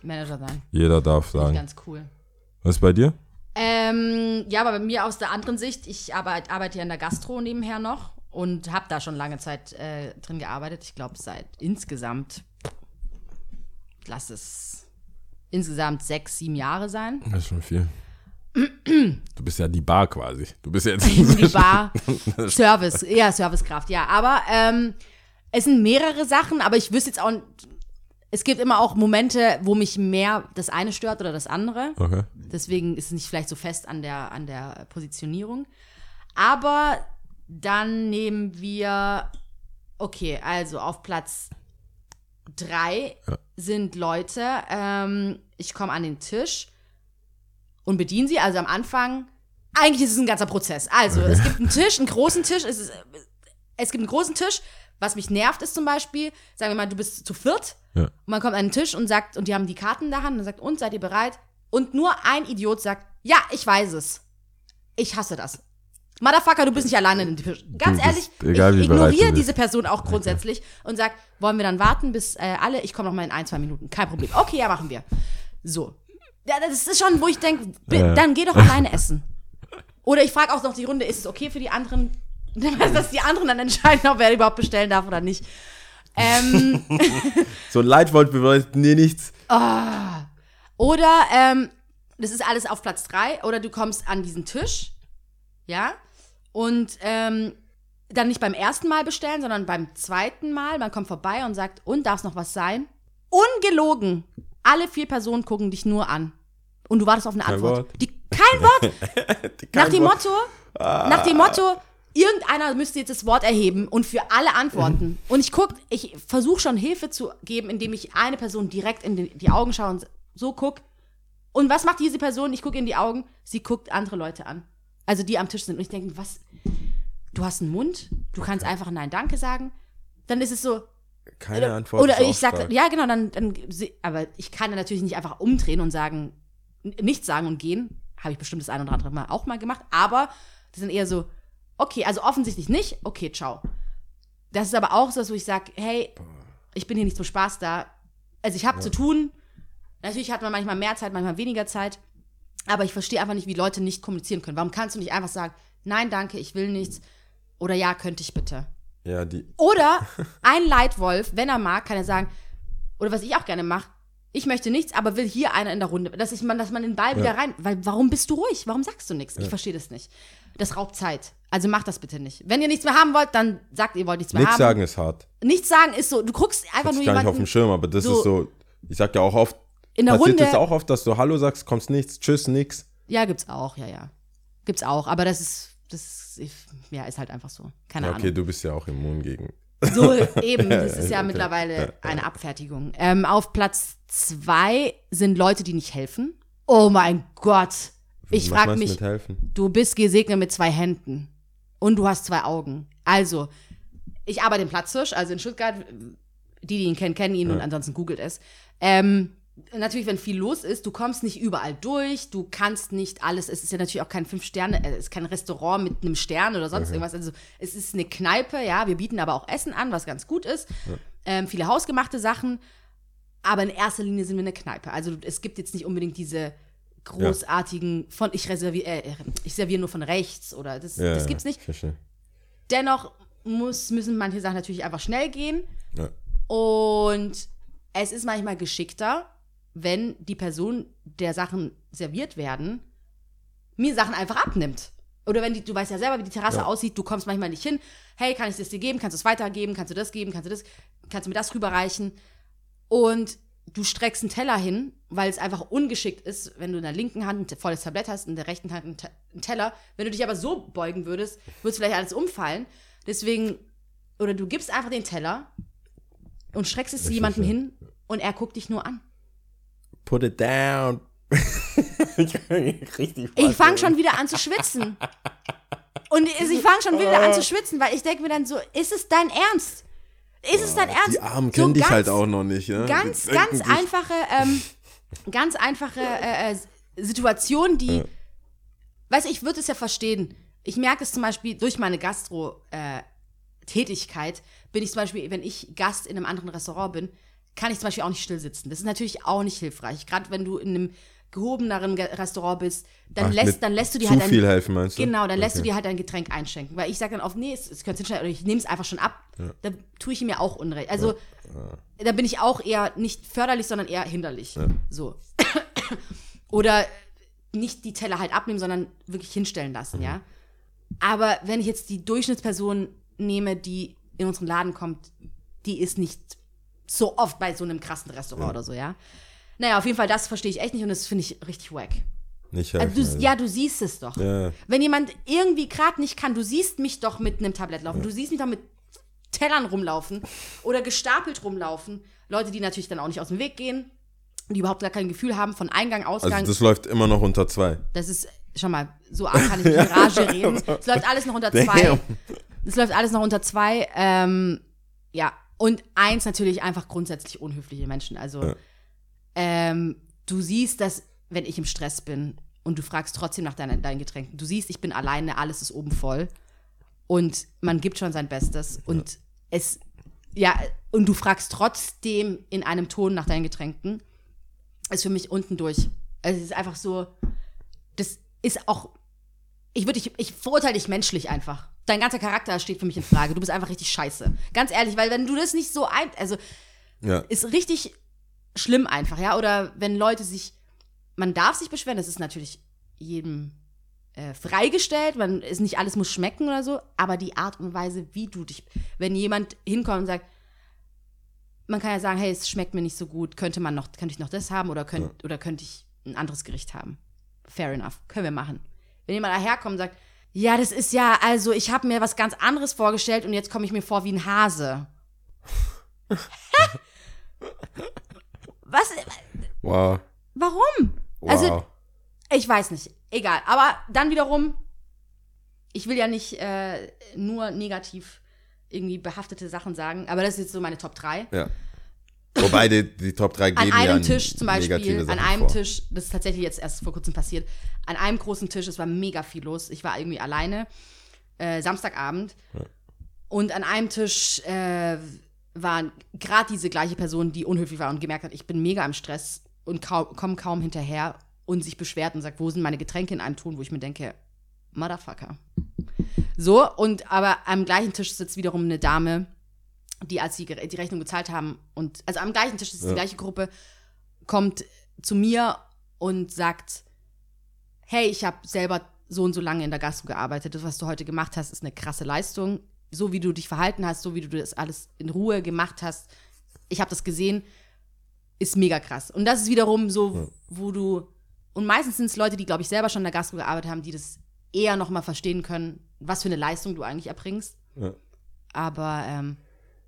Manager sein. jeder darf Finde ich sagen. ganz cool. Was ist bei dir? Ähm, ja, aber bei mir aus der anderen Sicht, ich arbeite, arbeite ja in der Gastro nebenher noch und habe da schon lange Zeit äh, drin gearbeitet. Ich glaube, seit insgesamt, lass es insgesamt sechs, sieben Jahre sein. Das ist schon viel. <clears throat> Du bist ja die Bar quasi. Du bist jetzt Die <laughs> Bar, Service, eher Servicekraft, ja. Aber ähm, es sind mehrere Sachen, aber ich wüsste jetzt auch, es gibt immer auch Momente, wo mich mehr das eine stört oder das andere. Okay. Deswegen ist es nicht vielleicht so fest an der, an der Positionierung. Aber dann nehmen wir, okay, also auf Platz drei sind Leute, ähm, ich komme an den Tisch und bediene sie. Also am Anfang, eigentlich ist es ein ganzer Prozess. Also es gibt einen Tisch, einen großen Tisch, es, ist, es gibt einen großen Tisch. Was mich nervt ist zum Beispiel, sagen wir mal, du bist zu viert Ja. und man kommt an den Tisch und sagt, und die haben die Karten in der Hand und sagt, und seid ihr bereit? Und nur ein Idiot sagt, ja, ich weiß es. Ich hasse das. Motherfucker, du bist nicht alleine in dem Tisch. Ganz Du ehrlich, egal, ich ignoriere diese Person auch grundsätzlich und sag, wollen wir dann warten bis äh, alle? Ich komme noch mal in ein, zwei Minuten. Kein Problem. Okay, ja, machen wir. So. Ja, das ist schon, wo ich denke, Ja. dann geh doch alleine essen. Oder ich frage auch noch die Runde, ist es okay für die anderen, <laughs> dass die anderen dann entscheiden, ob wer überhaupt bestellen darf oder nicht. Ähm, <laughs> So ein Leitwort bedeutet dir nichts. Oder ähm, das ist alles auf Platz 3 oder du kommst an diesen Tisch, ja, und ähm, dann nicht beim ersten Mal bestellen, sondern beim zweiten Mal. Man kommt vorbei und sagt, und darf es noch was sein? Ungelogen. Alle vier Personen gucken dich nur an. Und du wartest auf eine Kein Antwort. Wort. Die, kein Wort. <laughs> nach dem Motto, nach dem Motto, irgendeiner müsste jetzt das Wort erheben und für alle antworten. Und ich guck, ich versuche schon Hilfe zu geben, indem ich eine Person direkt in die, Augen schaue und so guck. Und was macht diese Person? Ich gucke in die Augen, sie guckt andere Leute an. Also die am Tisch sind. Und ich denke, was? Du hast einen Mund, du kannst einfach Nein, Danke sagen. Dann ist es so, Keine Antwort. oder ich auch sag, stark. ja genau, dann, dann, aber ich kann dann natürlich nicht einfach umdrehen und sagen, nichts sagen und gehen. Habe ich bestimmt das ein oder andere Mal auch mal gemacht. Aber das sind eher so, okay, also offensichtlich nicht, okay, ciao. Das ist aber auch so, wo ich sage, hey, ich bin hier nicht zum Spaß da. Also ich habe zu tun. Natürlich hat man manchmal mehr Zeit, manchmal weniger Zeit. Aber ich verstehe einfach nicht, wie Leute nicht kommunizieren können. Warum kannst du nicht einfach sagen, nein, danke, ich will nichts. Oder ja, könnte ich bitte. Ja, die. Oder ein Leitwolf, wenn er mag, kann er sagen, oder was ich auch gerne mache, ich möchte nichts, aber will hier einer in der Runde, dass, ich, man, dass man den Ball wieder rein, weil warum bist du ruhig? Warum sagst du nichts? Ich verstehe das nicht. Das raubt Zeit. Also macht das bitte nicht. Wenn ihr nichts mehr haben wollt, dann sagt ihr wollt nichts mehr Nichts haben. sagen ist hart. Nichts sagen ist so, du guckst einfach Hab nur ich gar nicht auf jemanden dem Schirm, aber das so- ist so. Ich sag ja auch oft. in der passiert Runde. es auch oft, dass du Hallo sagst, kommst nichts, tschüss, nix. Ja, gibt's auch, ja, ja. Gibt's auch, aber das ist, das ist, ja, ist halt einfach so. Keine Ja, Ahnung. okay, du bist ja auch immun gegen. So, eben, <laughs> das ist ja mittlerweile eine Abfertigung. Ähm, auf Platz zwei sind Leute, die nicht helfen. Oh mein Gott. Ich frage mich, du bist gesegnet mit zwei Händen und du hast zwei Augen. Also, ich arbeite in Platzhirsch, also in Stuttgart. Die, die ihn kennen, kennen ihn und ansonsten googelt es. Ähm, natürlich, wenn viel los ist, du kommst nicht überall durch, du kannst nicht alles, es ist ja natürlich auch kein fünf Sterne, äh, es ist kein Restaurant mit einem Stern oder sonst irgendwas. Also es ist eine Kneipe, ja, wir bieten aber auch Essen an, was ganz gut ist. Ähm, viele hausgemachte Sachen, aber in erster Linie sind wir eine Kneipe. Also es gibt jetzt nicht unbedingt diese großartigen von ich reserviere, äh, ich serviere nur von rechts oder das, Ja, das gibt's nicht. Verstehe. Dennoch muss, müssen manche Sachen natürlich einfach schnell gehen. Ja. Und es ist manchmal geschickter, wenn die Person, der Sachen serviert werden, mir Sachen einfach abnimmt. Oder wenn die, du weißt ja selber, wie die Terrasse aussieht, du kommst manchmal nicht hin. Hey, kann ich das dir geben? Kannst du es weitergeben? Kannst du das geben? Kannst du das, kannst du mir das rüberreichen? Und du streckst einen Teller hin, weil es einfach ungeschickt ist, wenn du in der linken Hand ein volles Tablett hast, in der rechten Hand einen, Te- einen Teller. Wenn du dich aber so beugen würdest, würde vielleicht alles umfallen. Deswegen, oder du gibst einfach den Teller und streckst es jemandem hin und er guckt dich nur an. Put it down. <laughs> Richtig Ich fange schon wieder an zu schwitzen. Und ich fange schon wieder an zu schwitzen, weil ich denke mir dann so, ist es dein Ernst? Ist es dein Ernst? Die Armen So kennen dich ganz- halt auch noch nicht. Ne? Ganz, ganz einfache, ähm, ganz einfache äh, äh, Situation, die, weißt du, ich würde es ja verstehen. Ich merke es zum Beispiel durch meine Gastro-Tätigkeit, bin ich zum Beispiel, wenn ich Gast in einem anderen Restaurant bin, kann ich zum Beispiel auch nicht still sitzen. Das ist natürlich auch nicht hilfreich. Gerade wenn du in einem gehobeneren Ge- Restaurant bist, dann, Ach, lässt, dann lässt du dir zu halt dein, viel helfen, meinst du? Genau, dann lässt du Okay. dir halt dein Getränk einschenken. Weil ich sage dann oft, nee, es, es könnte hinstellen, oder ich nehme es einfach schon ab. Da tue ich mir auch Unrecht. Also, da bin ich auch eher nicht förderlich, sondern eher hinderlich. So. <coughs> oder nicht die Teller halt abnehmen, sondern wirklich hinstellen lassen, Mhm. ja. Aber wenn ich jetzt die Durchschnittsperson nehme, die in unseren Laden kommt, die ist nicht so oft bei so einem krassen Restaurant oder so, ja. Naja, auf jeden Fall, das verstehe ich echt nicht und das finde ich richtig wack. Nicht Also helfen. du, ja, du siehst es doch. Ja. Wenn jemand irgendwie gerade nicht kann, du siehst mich doch mit einem Tablett laufen, du siehst mich doch mit Tellern rumlaufen oder gestapelt rumlaufen. Leute, die natürlich dann auch nicht aus dem Weg gehen, die überhaupt gar kein Gefühl haben von Eingang, Ausgang. Also das läuft immer noch unter zwei. Das ist, schau mal, so arg kann ich in <laughs> Rage reden. Es läuft alles noch unter zwei. Es läuft alles noch unter zwei. Ähm, ja, und eins natürlich einfach grundsätzlich unhöfliche Menschen. Also, Ja. ähm, du siehst, dass, wenn ich im Stress bin und du fragst trotzdem nach deinen, deinen Getränken, du siehst, ich bin alleine, alles ist oben voll. Und man gibt schon sein Bestes. Und es, ja, und du fragst trotzdem in einem Ton nach deinen Getränken, ist für mich unten durch. Also es ist einfach so, das ist auch, ich würde dich, ich verurteile dich menschlich einfach. Dein ganzer Charakter steht für mich in Frage. Du bist einfach richtig scheiße. Ganz ehrlich, weil wenn du das nicht so ein, also Ja. ist richtig schlimm einfach, ja. Oder wenn Leute sich, man darf sich beschweren, das ist natürlich jedem äh, freigestellt, man ist nicht alles muss schmecken oder so, aber die Art und Weise, wie du dich, wenn jemand hinkommt und sagt, man kann ja sagen, hey, es schmeckt mir nicht so gut, könnte man noch, könnte ich noch das haben oder könnt, oder könnte ich ein anderes Gericht haben? Fair enough, können wir machen. Wenn jemand daherkommt und sagt, ja, das ist ja, also ich habe mir was ganz anderes vorgestellt und jetzt komme ich mir vor wie ein Hase. Was? Wow. Warum? wow. Also, ich weiß nicht. Egal. Aber dann wiederum, ich will ja nicht äh, nur negativ irgendwie behaftete Sachen sagen, aber das ist jetzt so meine Top 3. ja. Wobei die, die Top 3 An geben einem ja Tisch zum Beispiel, an einem vor. Tisch, das ist tatsächlich jetzt erst vor kurzem passiert, an einem großen Tisch, es war mega viel los. Ich war irgendwie alleine, äh, Samstagabend. Und an einem Tisch äh, waren gerade diese gleiche Person, die unhöflich war und gemerkt hat, ich bin mega im Stress und komme kaum hinterher und sich beschwert und sagt, wo sind meine Getränke in einem Ton, wo ich mir denke, Motherfucker. So, und aber am gleichen Tisch sitzt wiederum eine Dame, die, als sie die Rechnung gezahlt haben, und also am gleichen Tisch ist die Ja. gleiche Gruppe, kommt zu mir und sagt, hey, ich habe selber so und so lange in der Gastro gearbeitet. Das, was du heute gemacht hast, ist eine krasse Leistung. So wie du dich verhalten hast, so wie du das alles in Ruhe gemacht hast, ich habe das gesehen, ist mega krass. Und das ist wiederum so, wo du, und meistens sind es Leute, die, glaube ich, selber schon in der Gastro gearbeitet haben, die das eher noch mal verstehen können, was für eine Leistung du eigentlich erbringst. Ja. Aber, ähm,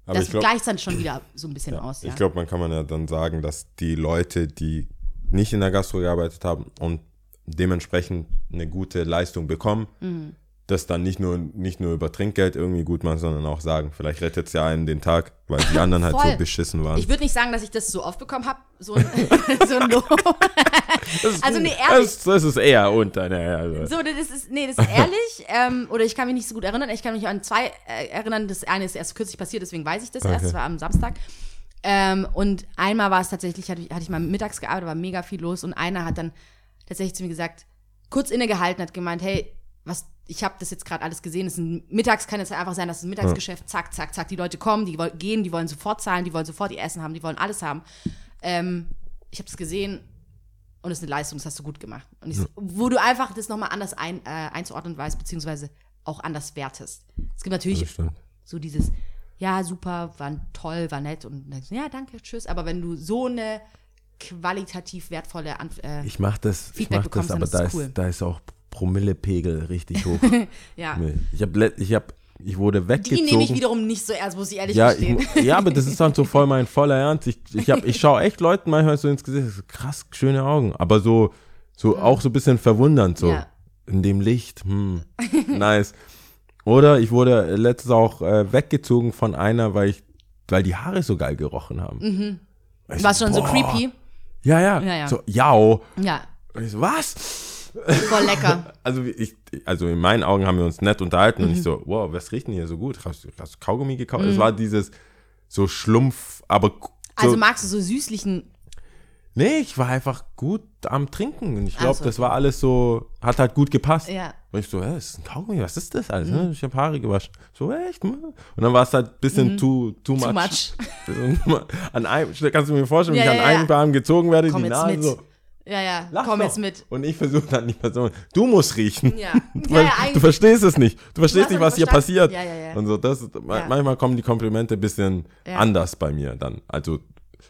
Aber das gleicht dann schon wieder so ein bisschen aus, ja. Ich glaube, man kann man ja dann sagen, dass die Leute, die nicht in der Gastro gearbeitet haben und dementsprechend eine gute Leistung bekommen, Mhm. Das dann nicht nur, nicht nur über Trinkgeld irgendwie gut machen, sondern auch sagen, vielleicht rettet es ja einen den Tag, weil die anderen halt Voll. so beschissen waren. Ich würde nicht sagen, dass ich das so oft bekommen habe, so ein, <laughs> so ein Lob. <laughs> also, nee, ehrlich. das, das ist eher unter, ne, also. So, das ist, nee, das ist ehrlich. <laughs> ähm, oder ich kann mich nicht so gut erinnern. Ich kann mich an zwei äh, erinnern. Das eine ist erst kürzlich passiert, deswegen weiß ich das erst. Okay. Das war am Samstag. Ähm, und einmal war es tatsächlich, hatte ich, hatte ich mal mittags gearbeitet, war mega viel los. Und einer hat dann tatsächlich zu mir gesagt, kurz innegehalten, hat gemeint, hey, was, ich habe das jetzt gerade alles gesehen. Es ist ein, mittags kann es einfach sein, dass es ein Mittagsgeschäft, zack, zack, zack, die Leute kommen, die wollen gehen, die wollen sofort zahlen, die wollen sofort ihr Essen haben, die wollen alles haben. Ähm, ich habe es gesehen und es ist eine Leistung, das hast du gut gemacht. Und ich, wo du einfach das nochmal anders ein, äh, einzuordnen weißt, beziehungsweise auch anders wertest. Es gibt natürlich so dieses, ja, super, war toll, war nett und dann denkst ja, danke, tschüss. Aber wenn du so eine qualitativ wertvolle Anf äh, Ich mach das, ich Feedback mach bekommst, das, aber ist da ist, cool. da ist auch Promillepegel richtig hoch. <laughs> ja, ich habe ich hab, ich wurde die weggezogen. nehme ich wiederum nicht so ernst, muss ich ehrlich ja, gestehen. ich, ja, aber das ist dann so voll mein voller Ernst. Ich, ich, hab, ich schaue echt Leuten manchmal so ins Gesicht, so krass, schöne Augen, aber so, so auch so ein bisschen verwundernd, so Ja. in dem Licht, hm, nice. Oder ich wurde letztens auch äh, weggezogen von einer, weil ich, weil die Haare so geil gerochen haben. Mhm. War schon so boah. creepy. Ja, ja, Ja, ja. so, jao. Ja, Und ich so, was? Voll lecker. <laughs> Also ich, also in meinen Augen haben wir uns nett unterhalten und ich Mhm. so, wow, was riecht denn hier so gut? Hast du, hast du Kaugummi gekauft? Es war dieses so Schlumpf, aber so, Also magst du so süßlichen, nee, ich war einfach gut am Trinken und ich glaube, so, das okay. war alles so, hat halt gut gepasst. ja. Und ich so, hä, das ist ein Kaugummi, was ist das alles? Mhm. ne? Ich habe Haare gewaschen. So, echt? Und dann war es halt ein bisschen too, too much. Mhm. <laughs> Too much. An einem, kannst du mir vorstellen, wie Ja, ich an ja, ja. einem Arm gezogen werde, Komm die Nase mit. so, Ja, ja, lach komm doch. jetzt mit. Und ich versuche dann die Person, du musst riechen. Ja, Du, <laughs> ja, ja du verstehst es nicht. Du verstehst hast nicht, was hier verstanden. passiert. Ja, ja, ja. Und so, das, manchmal kommen die Komplimente ein bisschen anders bei mir dann. Also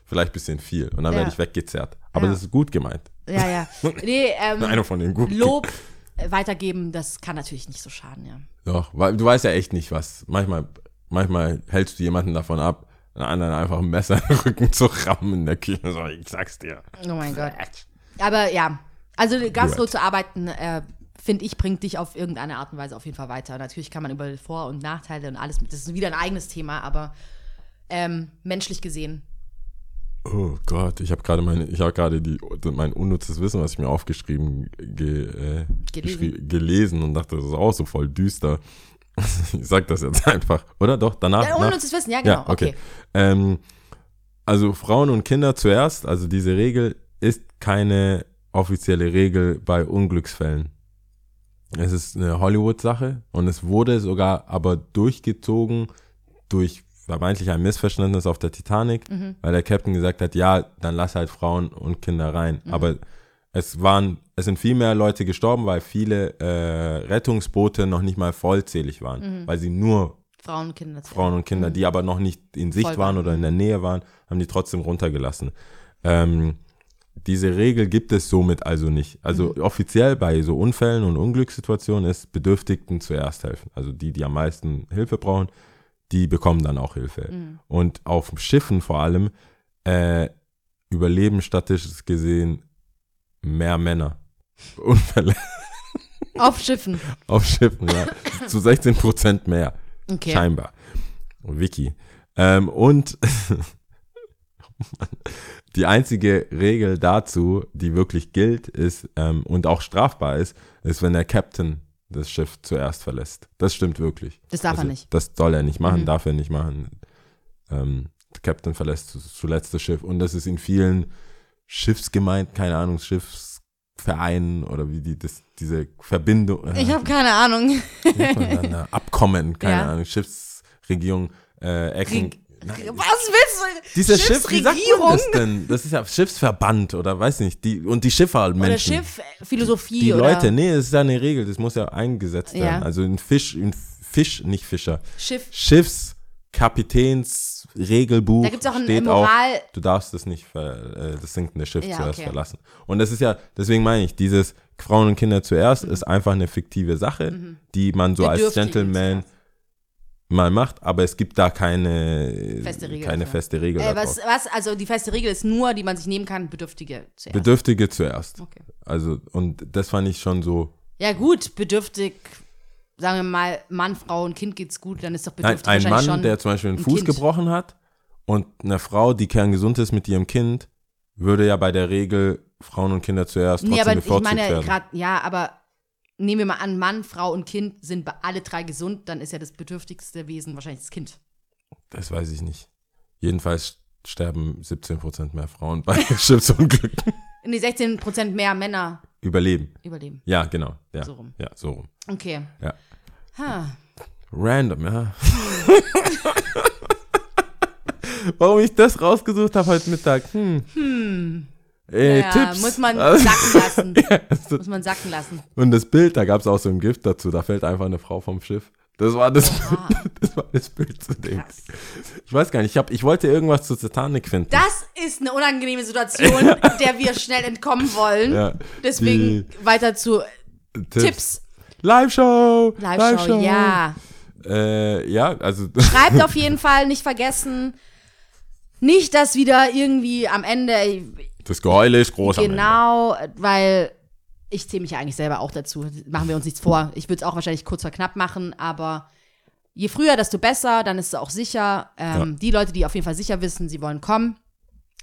vielleicht ein bisschen viel. Und dann werde ich weggezerrt. Aber das ist gut gemeint. Ja, ja. <laughs> Nee, ähm, Einer von den guten. Lob äh, weitergeben, das kann natürlich nicht so schaden, ja. Doch, weil du weißt ja echt nicht, was. Manchmal, manchmal hältst du jemanden davon ab, einen anderen einfach ein Messer in den Rücken zu rammen in der Küche. So, ich sag's dir. Oh mein Gott. Aber ja, also Gastro zu arbeiten, äh, finde ich, bringt dich auf irgendeine Art und Weise auf jeden Fall weiter. Natürlich kann man über Vor- und Nachteile und alles, das ist wieder ein eigenes Thema, aber ähm, menschlich gesehen. Oh Gott, ich habe gerade meine, ich habe gerade die mein unnützes Wissen, was ich mir aufgeschrieben ge, äh, Gelesen. gelesen und dachte, das ist auch so voll düster. <laughs> Ich sag das jetzt einfach, oder? Doch, danach. Ja, unnützes Wissen, ja, genau. ja, okay. okay. Ähm, also Frauen und Kinder zuerst, also diese Regel ist keine offizielle Regel bei Unglücksfällen. Es ist eine Hollywood-Sache und es wurde sogar aber durchgezogen durch vermeintlich ein Missverständnis auf der Titanic, weil der Captain gesagt hat, ja, dann lass halt Frauen und Kinder rein. Aber es waren, es sind viel mehr Leute gestorben, weil viele äh, Rettungsboote noch nicht mal vollzählig waren, weil sie nur Frauen und Kinder. Frauen und Kinder, die aber noch nicht in Sicht Voll waren waren. oder in der Nähe waren, haben die trotzdem runtergelassen. Ähm, diese Regel gibt es somit also nicht. Also offiziell bei so Unfällen und Unglückssituationen ist Bedürftigten zuerst helfen. Also die, die am meisten Hilfe brauchen, die bekommen dann auch Hilfe. Und auf Schiffen vor allem äh, überleben statistisch gesehen mehr Männer. <laughs> Unfälle Auf Schiffen. auf Schiffen, ja. <laughs> Zu 16 Prozent mehr. Okay. Scheinbar. Wiki. Ähm, und <laughs> die einzige Regel dazu, die wirklich gilt, ist ähm, und auch strafbar ist, ist, wenn der Captain das Schiff zuerst verlässt. Das stimmt wirklich. Das darf er Also, nicht. Das soll er nicht machen, Mhm. darf er nicht machen. Ähm, der Captain verlässt zu- zuletzt das Schiff. Und das ist in vielen Schiffsgemeinden, keine Ahnung, Schiffsvereinen oder wie die das, diese Verbindung. Ich habe keine Ahnung. Abkommen, keine Ja. Ahnung, Schiffsregierung, äh, Ecken. Reg- Nein, Was willst du? dieser Schiff, wie sagt man Schiffsregierung? das denn? Das ist ja Schiffsverband oder weiß nicht, die, und die Schiffer halt Oder Menschen. Schiff, äh, Philosophie die oder Leute, nee, das ist ja eine Regel, das muss ja eingesetzt Ja. werden. Also ein Fisch, ein Fisch, nicht Fischer. Schiff. Schiffskapitänsregelbuch Da gibt's auch ein steht Moral- auch, du darfst das nicht, ver, äh, das sinkende Schiff Ja, zuerst okay. verlassen. Und das ist ja, deswegen meine ich, dieses Frauen und Kinder zuerst Mhm. ist einfach eine fiktive Sache, die man so als Bedürftige Gentleman. Mal macht, aber es gibt da keine Feste Regel keine dafür. feste Regel Äh, was, was, also die feste Regel ist nur, die man sich nehmen kann, Bedürftige zuerst. Bedürftige zuerst. okay. Also, und das fand ich schon so, Ja, gut, bedürftig, sagen wir mal, Mann, Frau und Kind geht's gut, dann ist doch Nein, bedürftig ein wahrscheinlich Mann, schon. der zum Beispiel einen ein Fuß Kind. gebrochen hat und eine Frau, die kerngesund ist mit ihrem Kind, würde ja bei der Regel Frauen und Kinder zuerst trotzdem Nee, aber ich bevorzugt meine werden. gerade, ja, aber nehmen wir mal an, Mann, Frau und Kind sind alle drei gesund, dann ist ja das bedürftigste Wesen wahrscheinlich das Kind. Das weiß ich nicht. Jedenfalls sterben 17% mehr Frauen bei <laughs> Schiffsunglücken. Nee, 16% mehr Männer Überleben. überleben. Ja, genau. Ja, So rum. Ja, so rum. Okay. Ja. Ha. Random, ja. <laughs> Warum ich das rausgesucht habe heute Mittag? Hm. Ey, ja, Tipps. muss man Also- sacken <laughs> lassen. Ja, so- Muss man sacken lassen. Und das Bild, da gab es auch so ein Gift dazu, da fällt einfach eine Frau vom Schiff. Das war das, Oha. <laughs> das, war das Bild zu dem. Krass. Ich weiß gar nicht, ich, hab, ich wollte irgendwas zu Titanic finden. Das ist eine unangenehme Situation, <laughs> der wir schnell entkommen wollen. Ja, Deswegen weiter zu die Tipps. Live-Show! Live-Show, ja. Äh, ja, also. Schreibt auf jeden Fall, nicht vergessen. Nicht, dass wieder irgendwie am Ende, Das Geheule ist groß genau, weil ich zähle mich ja eigentlich selber auch dazu. Machen wir uns nichts vor. Ich würde es auch wahrscheinlich kurz vor knapp machen, aber je früher, desto besser, dann ist es auch sicher. Ähm, Die Leute, die auf jeden Fall sicher wissen, sie wollen kommen,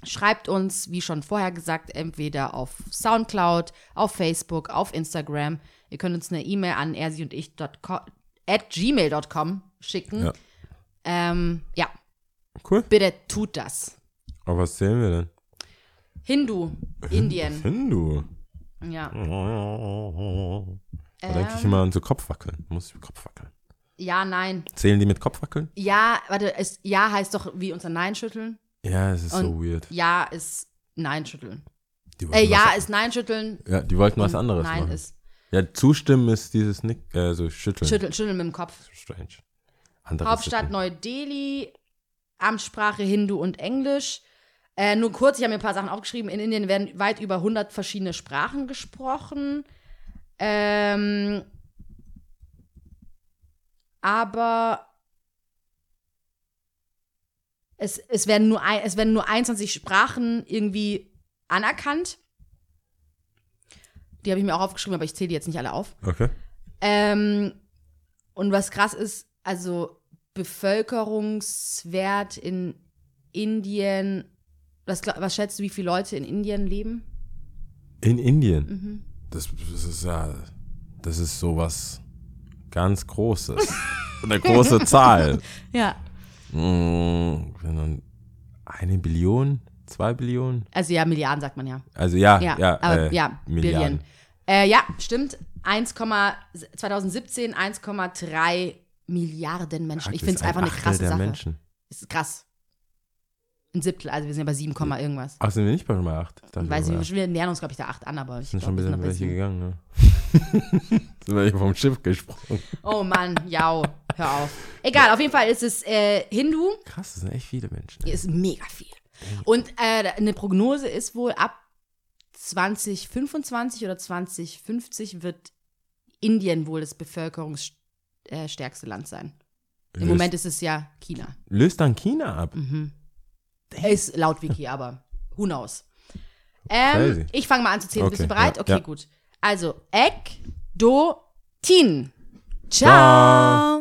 schreibt uns, wie schon vorher gesagt, entweder auf Soundcloud, auf Facebook, auf Instagram. Ihr könnt uns eine E-Mail an ersi und ich at gmail.com schicken. Ja. Ähm, ja, Cool. bitte tut das. Aber was zählen wir denn? Hindu, Indien. Hindu. Ja. Da denke ich immer an so Kopfwackeln. Muss ich Kopf wackeln. Ja, nein. Zählen die mit Kopfwackeln? Ja, warte, es, ja heißt doch wie unser Nein schütteln. Ja, es ist so Und weird. Ja ist Nein schütteln. Äh, ja was, ist Nein schütteln. ja, die wollten was anderes Nein machen. ist Ja, zustimmen ist dieses Nick, äh, so schütteln. schütteln, schütteln mit dem Kopf. Strange. Anderes Hauptstadt. Neu-Delhi, Amtssprache Hindu und Englisch. Äh, nur kurz, ich habe mir ein paar Sachen aufgeschrieben. In Indien werden weit über 100 verschiedene Sprachen gesprochen. Ähm, aber es, es, werden nur es werden nur 21 Sprachen irgendwie anerkannt. Die habe ich mir auch aufgeschrieben, aber ich zähle die jetzt nicht alle auf. Okay. Ähm, und was krass ist, also Bevölkerungswert in Indien, was, was schätzt du, wie viele Leute in Indien leben? In Indien. Mhm. Das, das ist ja, das ist sowas ganz Großes. <laughs> Eine große Zahl. Ja. Mm, eine Billion, zwei Billionen? Also ja, Milliarden sagt man ja. Also ja, Ja, ja, aber äh, ja, Milliarden. Äh, ja, stimmt. 1, 2017 1,3 Milliarden Menschen. Ach, ich finde es ein einfach eine krasse Sache. Menschen. Das ist krass. Ein Siebtel, also wir sind ja bei 7, Komma irgendwas. Ach, sind wir nicht bei Nummer 8? Ich weiß wir nicht, wir nähern uns, glaube ich, da 8 an, aber ich sind schon glaube, ein wir bisschen bei welche gegangen, ne? <laughs> sind welche vom Schiff gesprungen. Oh Mann, ja, hör auf. Egal, auf jeden Fall ist es äh, Hindu, Krass, das sind echt viele Menschen. ist mega viel. Und äh, eine Prognose ist wohl, ab 2025 oder 2050 wird Indien wohl das bevölkerungsstärkste Land sein. Im Löst- Moment ist es ja China. Löst dann China ab. Mhm. Ist laut Wiki, aber who knows. Ähm, ich fange mal an zu zählen. Bist du Okay, bereit? ja, okay, ja. gut. Also, Ek, Do, Tin. Ciao. Ciao.